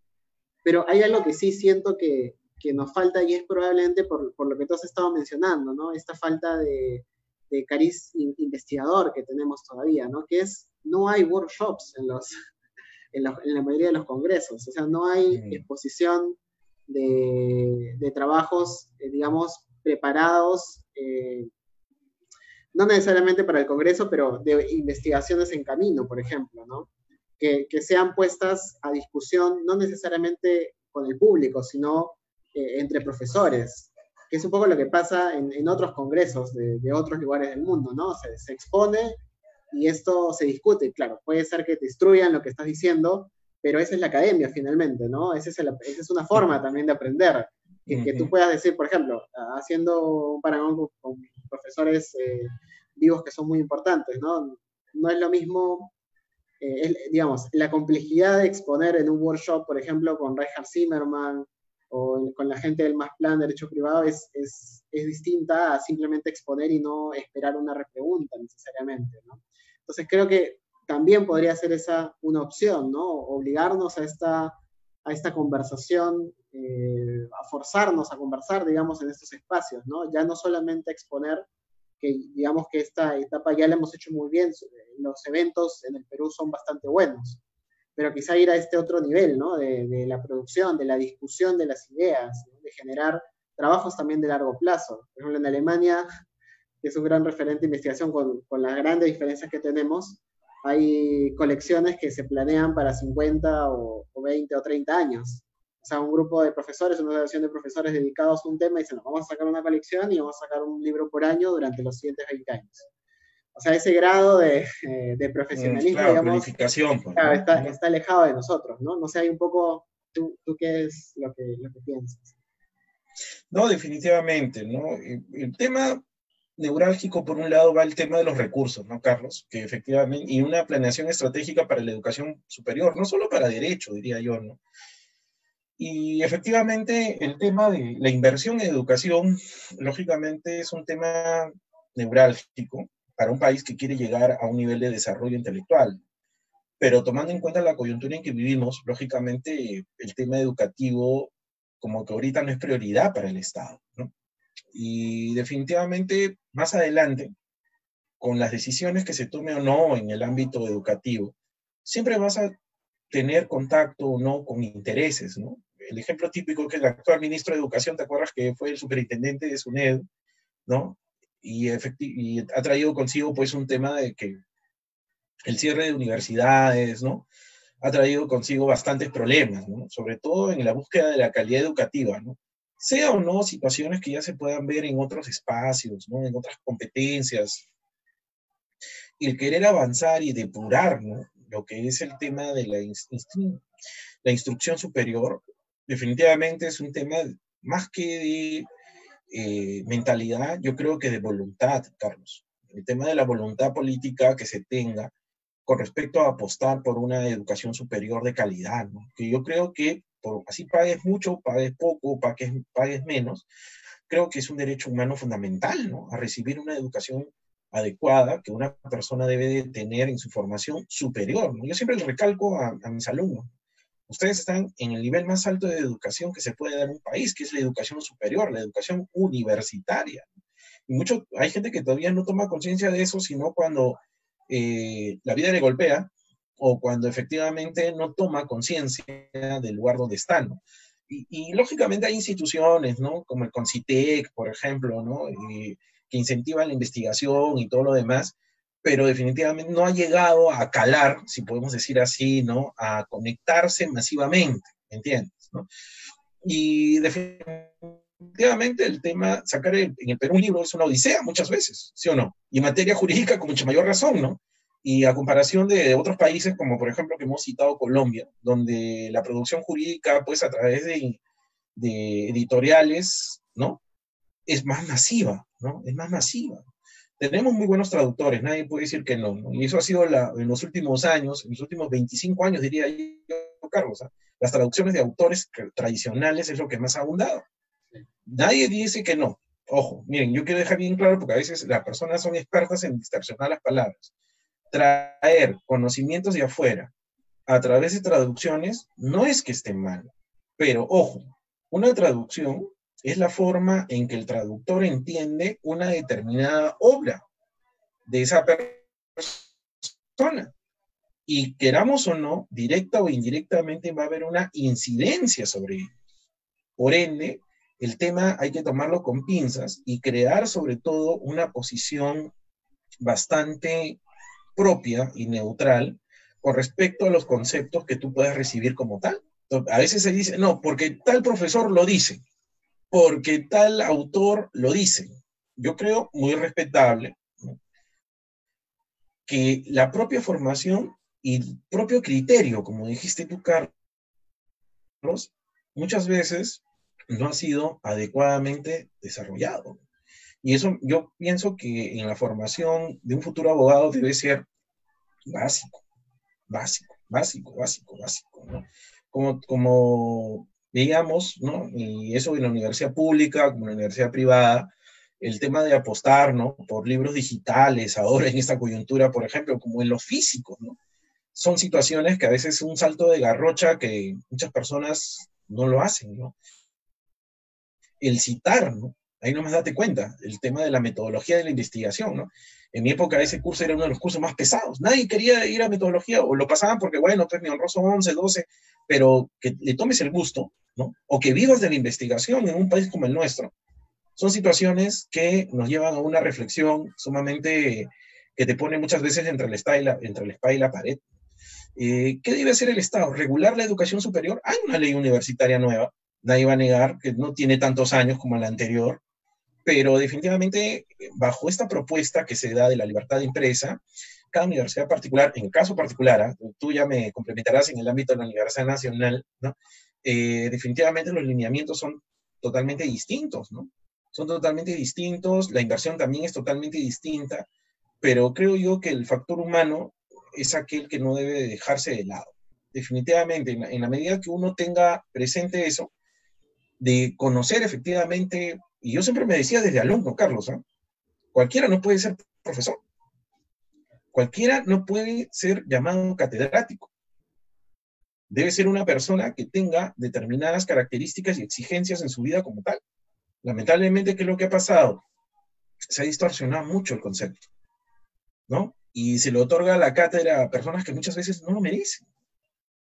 Pero hay algo que sí siento que, que nos falta y es probablemente por, por, lo que tú has estado mencionando, ¿no? Esta falta de, de cariz investigador que tenemos todavía, ¿no? Que es, no hay workshops en, los, en, la, en la mayoría de los congresos, o sea, no hay exposición de, de trabajos, eh, digamos, preparados eh, no necesariamente para el Congreso, pero de investigaciones en camino, por ejemplo, ¿no? Que, que sean puestas a discusión, no necesariamente con el público, sino eh, entre profesores, que es un poco lo que pasa en, en otros congresos de, de, otros lugares del mundo, ¿no? Se, se, expone y esto se discute, claro, puede ser que destruyan lo que estás diciendo, pero esa es la academia finalmente, ¿no? Esa es, el, esa es una forma también de aprender, que, uh -huh. que, tú puedas decir, por ejemplo, haciendo un parangón con, con profesores eh, vivos que son muy importantes, ¿no? No es lo mismo, eh, es, digamos, la complejidad de exponer en un workshop, por ejemplo, con Reinhard Zimmerman o con la gente del más plan derecho privado es, es, es, distinta a simplemente exponer y no esperar una repregunta necesariamente, ¿no? Entonces creo que también podría ser esa una opción, ¿no? Obligarnos a esta, a esta conversación, eh, a forzarnos a conversar, digamos, en estos espacios, ¿no? Ya no solamente exponer, que digamos que esta etapa ya la hemos hecho muy bien, los eventos en el Perú son bastante buenos, pero quizá ir a este otro nivel, ¿no? De, la producción, de la discusión de las ideas, de generar trabajos también de largo plazo. Por ejemplo, en Alemania, que es un gran referente de investigación con, con las grandes diferencias que tenemos, hay colecciones que se planean para 50 o, o 20 o 30 años. o sea, un grupo de profesores, una asociación de profesores dedicados a un tema y dicen, vamos a sacar una colección y vamos a sacar un libro por año durante los siguientes 20 años. O sea, ese grado de, eh, de profesionalismo, claro, digamos, planificación, pues, claro, ¿no? está, está, alejado de nosotros, ¿no? No sé, hay un poco, ¿tú, tú qué es lo que, lo que piensas? No, definitivamente, ¿no? El, el tema neurálgico, por un lado, va el tema de los recursos, ¿no, Carlos? Que efectivamente, y una planeación estratégica para la educación superior, no solo para derecho, diría yo, ¿no? Y efectivamente, el tema de la inversión en educación, lógicamente, es un tema neurálgico para un país que quiere llegar a un nivel de desarrollo intelectual. Pero tomando en cuenta la coyuntura en que vivimos, lógicamente, el tema educativo como que ahorita no es prioridad para el Estado, ¿no? Y definitivamente, más adelante, con las decisiones que se tome o no en el ámbito educativo, siempre vas a tener contacto o no con intereses, ¿no? El ejemplo típico que el actual ministro de Educación, ¿te acuerdas que fue el superintendente de SUNED, ¿no? Y, y ha traído consigo pues un tema de que el cierre de universidades, ¿no? Ha traído consigo bastantes problemas. Sobre todo en la búsqueda de la calidad educativa, ¿no? Sea o no situaciones que ya se puedan ver en otros espacios, ¿no? En otras competencias. Y el querer avanzar y depurar, ¿no? Lo que es el tema de la, la instrucción superior, definitivamente es un tema más que de eh, mentalidad, yo creo que de voluntad, Carlos. El tema de la voluntad política que se tenga con respecto a apostar por una educación superior de calidad, que yo creo que por, así pagues mucho, pagues poco, pagues, menos, creo que es un derecho humano fundamental. A recibir una educación adecuada que una persona debe de tener en su formación superior, ¿no? Yo siempre le recalco a, a mis alumnos, ustedes están en el nivel más alto de educación que se puede dar en un país, que es la educación superior, la educación universitaria. Y mucho, hay gente que todavía no toma conciencia de eso, sino cuando eh, la vida le golpea o cuando efectivamente no toma conciencia del lugar donde está, ¿no? Y, lógicamente hay instituciones, ¿no? Como el CONCITEC, por ejemplo, ¿no? Y, que incentivan la investigación y todo lo demás, pero definitivamente no ha llegado a calar, si podemos decir así, ¿no? A conectarse masivamente, ¿me entiendes? Y definitivamente el tema, sacar el, en el Perú un libro es una odisea muchas veces, ¿sí o no? Y en materia jurídica con mucha mayor razón, ¿no? Y a comparación de otros países, como por ejemplo que hemos citado Colombia, donde la producción jurídica, pues a través de, de editoriales, ¿no? Es más masiva, ¿no? Es más masiva. Tenemos muy buenos traductores, nadie puede decir que no, ¿no? Y eso ha sido la, en los últimos años, en los últimos 25 años, diría yo, Carlos, ¿eh? las traducciones de autores tradicionales es lo que más ha abundado. Nadie dice que no. Ojo, miren, yo quiero dejar bien claro porque a veces las personas son expertas en distorsionar las palabras. Traer conocimientos de afuera a través de traducciones no es que esté mal, pero ojo, una traducción es la forma en que el traductor entiende una determinada obra de esa persona. Y queramos o no, directa o indirectamente va a haber una incidencia sobre ello. Por ende, el tema hay que tomarlo con pinzas y crear sobre todo una posición bastante propia y neutral con respecto a los conceptos que tú puedas recibir como tal. A veces se dice, no, porque tal profesor lo dice porque tal autor lo dice. Yo creo muy respetable que la propia formación y el propio criterio, como dijiste tú, Carlos, muchas veces no ha sido adecuadamente desarrollado. Y eso yo pienso que en la formación de un futuro abogado debe ser básico, básico, básico, básico, básico. Como, como digamos, ¿no? Y eso en la universidad pública, como en la universidad privada, el tema de apostar, ¿no? Por libros digitales, ahora en esta coyuntura, por ejemplo, como en lo físico, ¿no? Son situaciones que a veces es un salto de garrocha que muchas personas no lo hacen, ¿no? El citar, ¿no? Ahí nomás date cuenta, el tema de la metodología de la investigación, ¿no? En mi época ese curso era uno de los cursos más pesados. Nadie quería ir a metodología o lo pasaban porque, bueno, pues mi honroso 11, 12, pero que le tomes el gusto, ¿no? O que vivas de la investigación en un país como el nuestro. Son situaciones que nos llevan a una reflexión sumamente que te pone muchas veces entre espada y la, entre la espada y la pared. Eh, ¿Qué debe hacer el Estado? ¿Regular la educación superior? Hay una ley universitaria nueva, nadie va a negar que no tiene tantos años como la anterior, pero definitivamente bajo esta propuesta que se da de la libertad de empresa, cada universidad particular, en caso particular, ¿ah? tú ya me complementarás en el ámbito de la Universidad Nacional, ¿no? Eh, definitivamente los lineamientos son totalmente distintos, ¿no? Son totalmente distintos, la inversión también es totalmente distinta, pero creo yo que el factor humano es aquel que no debe dejarse de lado. Definitivamente, en la, medida que uno tenga presente eso, de conocer efectivamente, y yo siempre me decía desde alumno, Carlos, ¿ah? cualquiera no puede ser profesor, cualquiera no puede ser llamado catedrático. Debe ser una persona que tenga determinadas características y exigencias en su vida como tal. Lamentablemente, ¿qué es lo que ha pasado? Se ha distorsionado mucho el concepto, ¿no? Y se le otorga la cátedra a personas que muchas veces no lo merecen.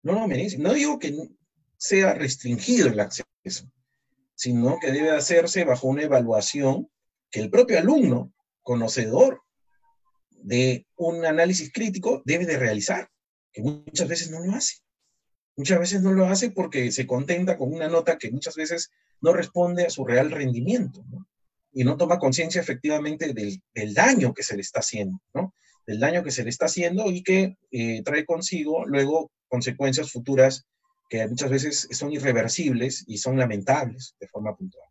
No lo merecen. No digo que sea restringido el acceso, sino que debe hacerse bajo una evaluación que el propio alumno, conocedor de un análisis crítico, debe de realizar, que muchas veces no lo hace. Muchas veces no lo hace porque se contenta con una nota que muchas veces no responde a su real rendimiento, ¿no? Y no toma conciencia efectivamente del, daño que se le está haciendo, ¿no? Del daño que se le está haciendo y que eh, trae consigo luego consecuencias futuras que muchas veces son irreversibles y son lamentables de forma puntual.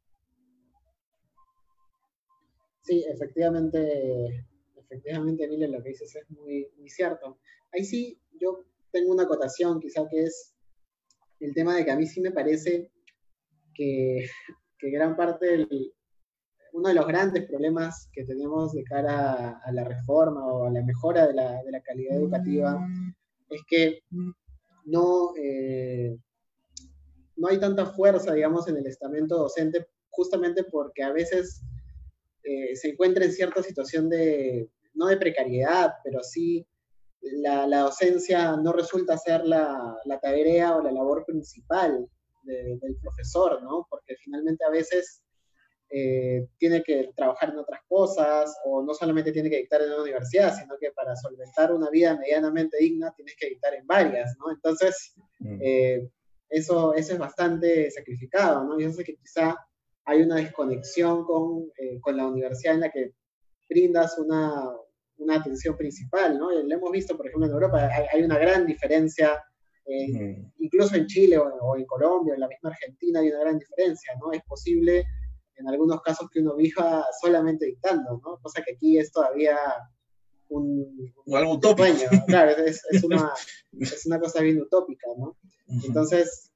Sí, efectivamente, efectivamente, Emilio, lo que dices es muy, muy cierto. Ahí sí, yo tengo una acotación, quizá que es el tema de que a mí sí me parece que, gran parte del, uno de los grandes problemas que tenemos de cara a, la reforma o a la mejora de la, calidad educativa es que no, eh, no hay tanta fuerza, digamos, en el estamento docente, justamente porque a veces eh, se encuentra en cierta situación de, no de precariedad, pero sí la, docencia no resulta ser la, tarea o la labor principal del profesor, ¿no? Porque finalmente a veces eh, tiene que trabajar en otras cosas o no solamente tiene que dictar en una universidad, sino que para solventar una vida medianamente digna tienes que dictar en varias, ¿no? Entonces, mm. eh, eso, eso es bastante sacrificado, ¿no? Y eso es que quizá hay una desconexión con, eh, con la universidad en la que brindas una, una atención principal, ¿no? Lo hemos visto, por ejemplo, en Europa, hay, una gran diferencia, eh, incluso en Chile o, en Colombia, en la misma Argentina hay una gran diferencia, ¿no? Es posible en algunos casos que uno viva solamente dictando, ¿no? Cosa que aquí es todavía un... algo utópico. Claro, es, una, es, una, cosa bien utópica, ¿no? Entonces,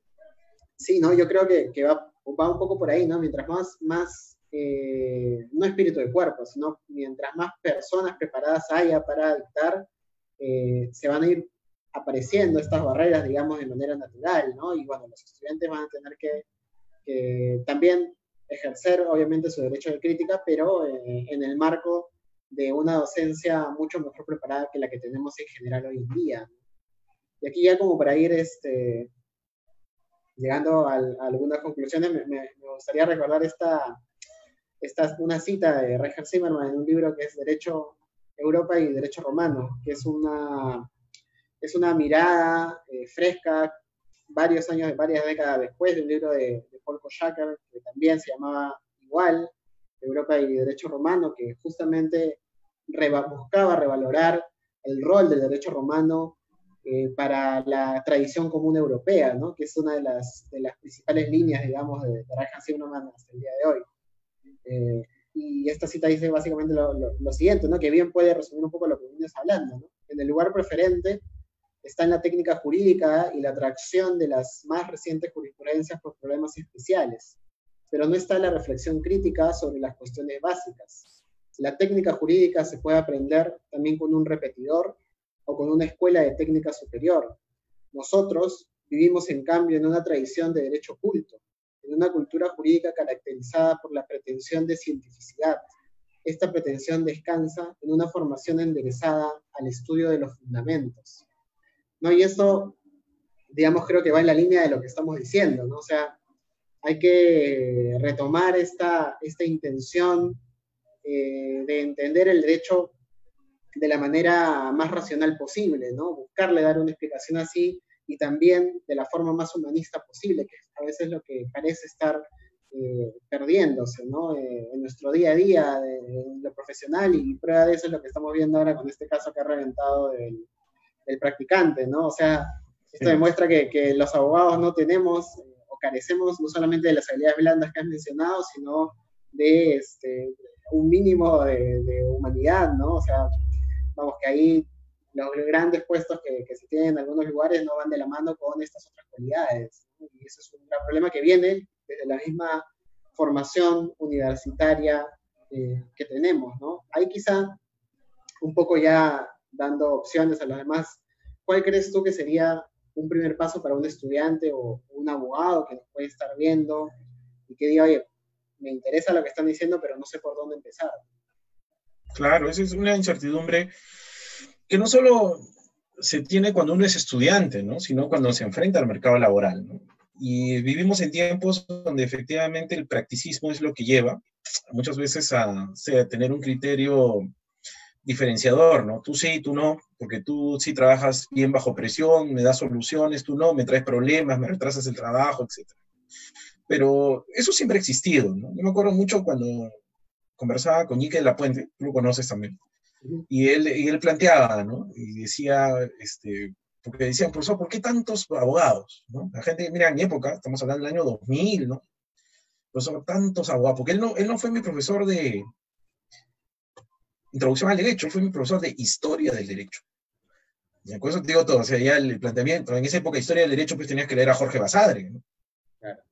sí, ¿no? Yo creo que, que va, va, un poco por ahí, ¿no? Mientras más, más eh, no espíritu de cuerpo, sino mientras más personas preparadas haya para dictar, eh, se van a ir apareciendo estas barreras, digamos, de manera natural, ¿no? Y bueno, los estudiantes van a tener que, también ejercer, obviamente, su derecho de crítica, pero eh, en el marco de una docencia mucho mejor preparada que la que tenemos en general hoy en día. Y aquí ya como para ir este, llegando a, algunas conclusiones, me, gustaría recordar esta, esta es una cita de Richard Zimmerman en un libro que es Derecho Europa y Derecho Romano, que es una, es una mirada eh, fresca, varios años, varias décadas después de un libro de, Paul Koshaker, que también se llamaba igual, Europa y Derecho Romano, que justamente buscaba revalorar el rol del derecho romano eh, para la tradición común europea, ¿no? que es una de las, de las principales líneas, digamos, de, de Zimmerman hasta el día de hoy. Eh, y esta cita dice básicamente lo, siguiente, ¿no? que bien puede resumir un poco lo que vienes hablando. ¿no? En el lugar preferente está en la técnica jurídica y la atracción de las más recientes jurisprudencias por problemas especiales, pero no está la reflexión crítica sobre las cuestiones básicas. La técnica jurídica se puede aprender también con un repetidor o con una escuela de técnica superior. Nosotros vivimos en cambio en una tradición de derecho culto, en una cultura jurídica caracterizada por la pretensión de cientificidad. Esta pretensión descansa en una formación enderezada al estudio de los fundamentos. ¿No? Y esto, digamos, creo que va en la línea de lo que estamos diciendo, ¿no? O sea, hay que retomar esta, esta intención eh, de entender el derecho de la manera más racional posible, ¿no? Buscarle dar una explicación así y también de la forma más humanista posible, que a veces es lo que parece estar eh, perdiéndose, ¿no? Eh, en nuestro día a día, en lo profesional, y prueba de eso es lo que estamos viendo ahora con este caso que ha reventado del, practicante, ¿no? O sea, esto demuestra que, que, los abogados no tenemos eh, o carecemos no solamente de las habilidades blandas que has mencionado, sino de este, un mínimo de, de humanidad, ¿no? O sea, vamos, que ahí los grandes puestos que, que, se tienen en algunos lugares no van de la mano con estas otras cualidades. Y ese es un gran problema que viene desde la misma formación universitaria eh, que tenemos, ¿no? Ahí quizá un poco ya dando opciones a los demás, ¿cuál crees tú que sería un primer paso para un estudiante o un abogado que nos puede estar viendo y que diga, oye, me interesa lo que están diciendo, pero no sé por dónde empezar? Claro, esa es una incertidumbre que no solo se tiene cuando uno es estudiante, ¿no? sino cuando se enfrenta al mercado laboral. Y vivimos en tiempos donde efectivamente el practicismo es lo que lleva muchas veces a, tener un criterio diferenciador, ¿no? Tú sí, tú no, porque tú sí trabajas bien bajo presión, me das soluciones, tú no, me traes problemas, me retrasas el trabajo, etc. Pero eso siempre ha existido, ¿no? Yo me acuerdo mucho cuando conversaba con Ike de la Puente, tú lo conoces también, y él, y él planteaba, ¿no? Y decía, este, porque decían, profesor, ¿por qué tantos abogados? ¿no? La gente, mira, en mi época, estamos hablando del año 2000, ¿no? Profesor, tantos abogados, porque él no, él no fue mi profesor de introducción al derecho, él fue mi profesor de historia del derecho. Y con eso te digo todo, o sea, ya el planteamiento, en esa época, historia del derecho, pues tenías que leer a Jorge Basadre, ¿no? Claro.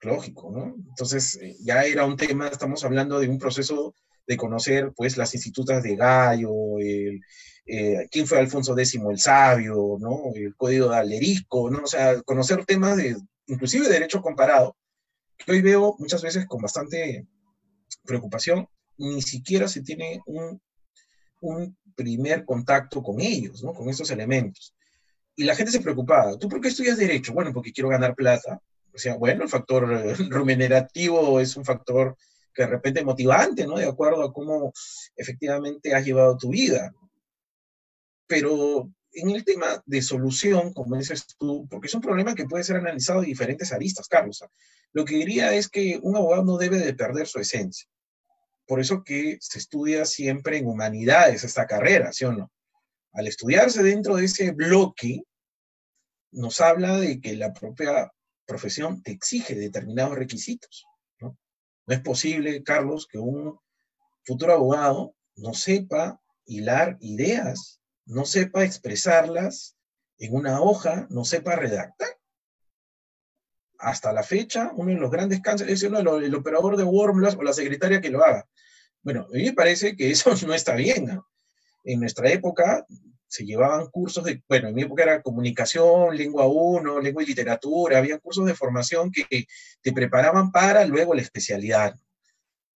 Lógico, ¿no? Entonces, eh, ya era un tema, estamos hablando de un proceso de conocer, pues, las institutas de Gallo, el, eh, quién fue Alfonso X el Sabio, ¿no? El Código de Alerisco, ¿no? O sea, conocer temas de, inclusive de derecho comparado, que hoy veo muchas veces con bastante preocupación, ni siquiera se tiene un, un primer contacto con ellos, ¿no? Con estos elementos. Y la gente se preocupaba, ¿tú por qué estudias derecho? Bueno, porque quiero ganar plata. O sea, bueno, el factor remunerativo es un factor que de repente motivante, ¿no? De acuerdo a cómo efectivamente has llevado tu vida. Pero en el tema de solución, como dices tú, porque es un problema que puede ser analizado de diferentes aristas, Carlos, lo que diría es que un abogado no debe de perder su esencia. Por eso que se estudia siempre en humanidades esta carrera, ¿sí o no? Al estudiarse dentro de ese bloque, nos habla de que la propia profesión te exige determinados requisitos. ¿No? es posible, Carlos, que un futuro abogado no sepa hilar ideas no sepa expresarlas en una hoja, no sepa redactar. Hasta la fecha, uno de los grandes cánceres es uno el operador de Wormlas o la secretaria que lo haga. Bueno, a mí me parece que eso no está bien. En nuestra época se llevaban cursos de, bueno, en mi época era comunicación, lengua 1, lengua y literatura, había cursos de formación que te preparaban para luego la especialidad.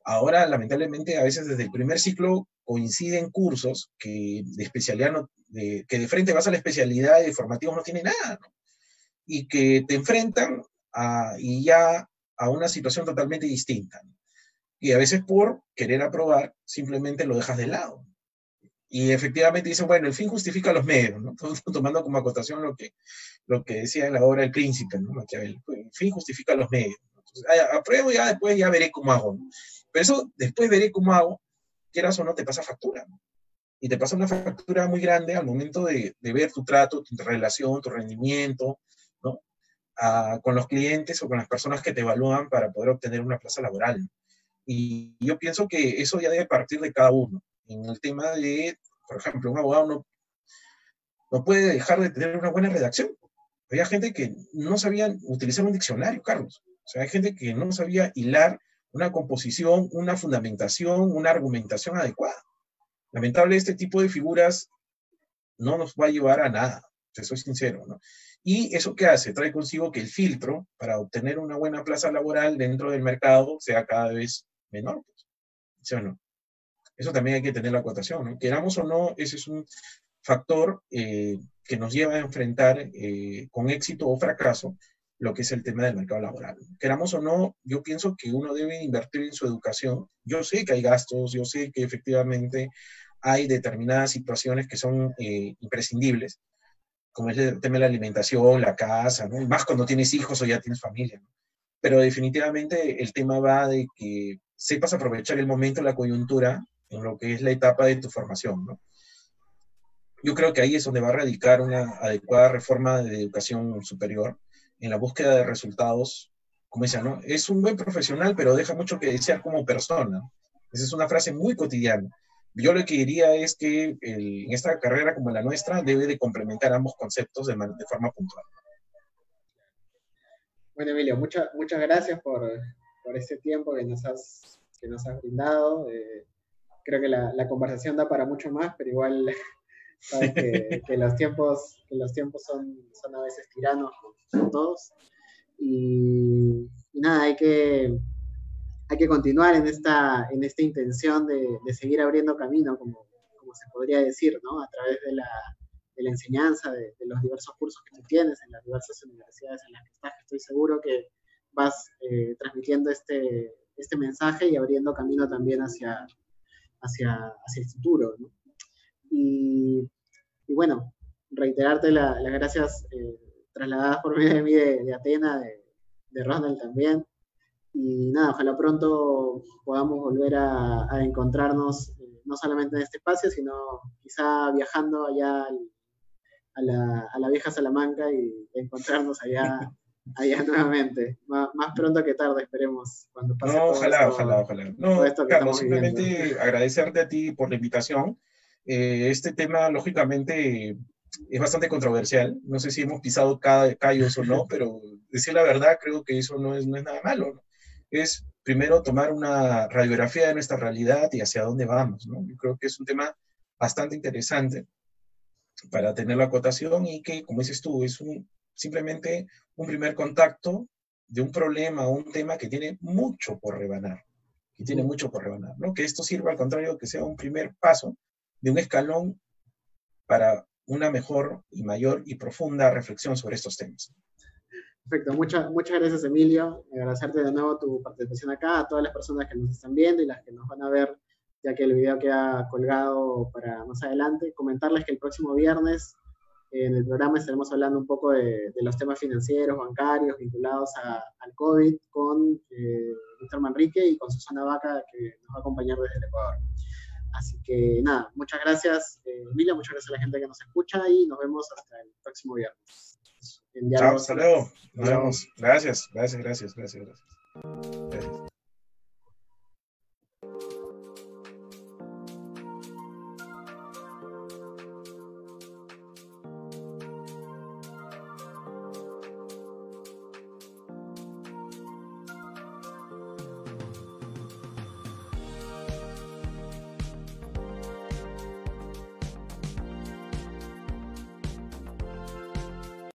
Ahora, lamentablemente, a veces desde el primer ciclo coinciden cursos que de especialidad, de, que de frente vas a la especialidad y de formativos no tiene nada, ¿no? Y que te enfrentan a, y ya a una situación totalmente distinta. Y a veces por querer aprobar, simplemente lo dejas de lado. Y efectivamente dicen, bueno, el fin justifica los medios, ¿no? Tomando como acotación lo que, lo que decía en la obra El Príncipe, ¿no? El fin justifica los medios. Entonces, apruebo ya después ya veré cómo hago, ¿no? Pero eso después veré cómo hago, quieras o no, te pasa factura. Y te pasa una factura muy grande al momento de, ver tu trato, tu relación, tu rendimiento, ¿no? con los clientes o con las personas que te evalúan para poder obtener una plaza laboral. Y yo pienso que eso ya debe partir de cada uno. En el tema de, por ejemplo, un abogado no, no puede dejar de tener una buena redacción. Había gente que no sabía utilizar un diccionario, Carlos. O sea, hay gente que no sabía hilar una composición, una fundamentación, una argumentación adecuada. Lamentable, este tipo de figuras no nos va a llevar a nada, te soy sincero, ¿no? Y eso qué hace? Trae consigo que el filtro para obtener una buena plaza laboral dentro del mercado sea cada vez menor. Pues. ¿Sí o no? Eso también hay que tener la acotación, ¿no? Queramos o no, ese es un factor eh, que nos lleva a enfrentar eh, con éxito o fracaso lo que es el tema del mercado laboral. Queramos o no, yo pienso que uno debe invertir en su educación. Yo sé que hay gastos, yo sé que efectivamente hay determinadas situaciones que son eh, imprescindibles, como es el tema de la alimentación, la casa, ¿no? más cuando tienes hijos o ya tienes familia. Pero definitivamente el tema va de que sepas aprovechar el momento, la coyuntura, en lo que es la etapa de tu formación. ¿no? Yo creo que ahí es donde va a radicar una adecuada reforma de educación superior, en la búsqueda de resultados, como decía, ¿no? Es un buen profesional, pero deja mucho que desear como persona. Esa es una frase muy cotidiana. Yo lo que diría es que en esta carrera como la nuestra debe de complementar ambos conceptos de, de forma puntual. Bueno, Emilio, muchas muchas gracias por, por este tiempo que nos has, que nos has brindado. Eh, creo que la, la, conversación da para mucho más, pero igual sabes que, que, los tiempos, que los tiempos son, son a veces tiranos con todos. Y, y, nada, hay que, hay que continuar en esta, en esta intención de, de seguir abriendo camino, como, como, se podría decir, ¿no? A través de la, de la enseñanza, de, de, los diversos cursos que tú tienes en las diversas universidades en las que estás. Estoy seguro que vas eh, transmitiendo este, este mensaje y abriendo camino también hacia, hacia, hacia el futuro. Y, y, bueno, reiterarte la, las gracias eh, trasladadas por medio de mí de, Atena, de, de, Ronald también. Y nada, ojalá pronto podamos volver a, a encontrarnos, eh, no solamente en este espacio, sino quizá viajando allá al, a, la, a, la, vieja Salamanca y encontrarnos allá allá nuevamente. Más, más, pronto que tarde, esperemos. Cuando pase no, ojalá, esto, ojalá, ojalá. No, Carlos, simplemente agradecerte a ti por la invitación. Eh, este tema, lógicamente, es bastante controversial. No sé si hemos pisado cada callos o no, pero decir la verdad, creo que eso no es, no es nada malo. ¿no? Es primero tomar una radiografía de nuestra realidad y hacia dónde vamos. ¿no? Yo creo que es un tema bastante interesante para tener la acotación y que, como dices tú, es un, simplemente un primer contacto de un problema o un tema que tiene mucho por rebanar, que tiene mucho por rebanar, ¿no? Que esto sirva al contrario, que sea un primer paso de un escalón para una mejor y mayor y profunda reflexión sobre estos temas. Perfecto, muchas, muchas gracias Emilio, agradecerte de nuevo tu participación acá, a todas las personas que nos están viendo y las que nos van a ver ya que el video queda colgado para más adelante, comentarles que el próximo viernes en el programa estaremos hablando un poco de, de los temas financieros, bancarios, vinculados a, al COVID con eh, Víctor Manrique y con Susana Vaca, que nos va a acompañar desde el Ecuador. Así que nada, muchas gracias, eh, Emilia, muchas gracias a la gente que nos escucha y nos vemos hasta el próximo viernes. Chao, hasta luego. Nos vemos. Gracias, gracias, gracias, gracias. gracias.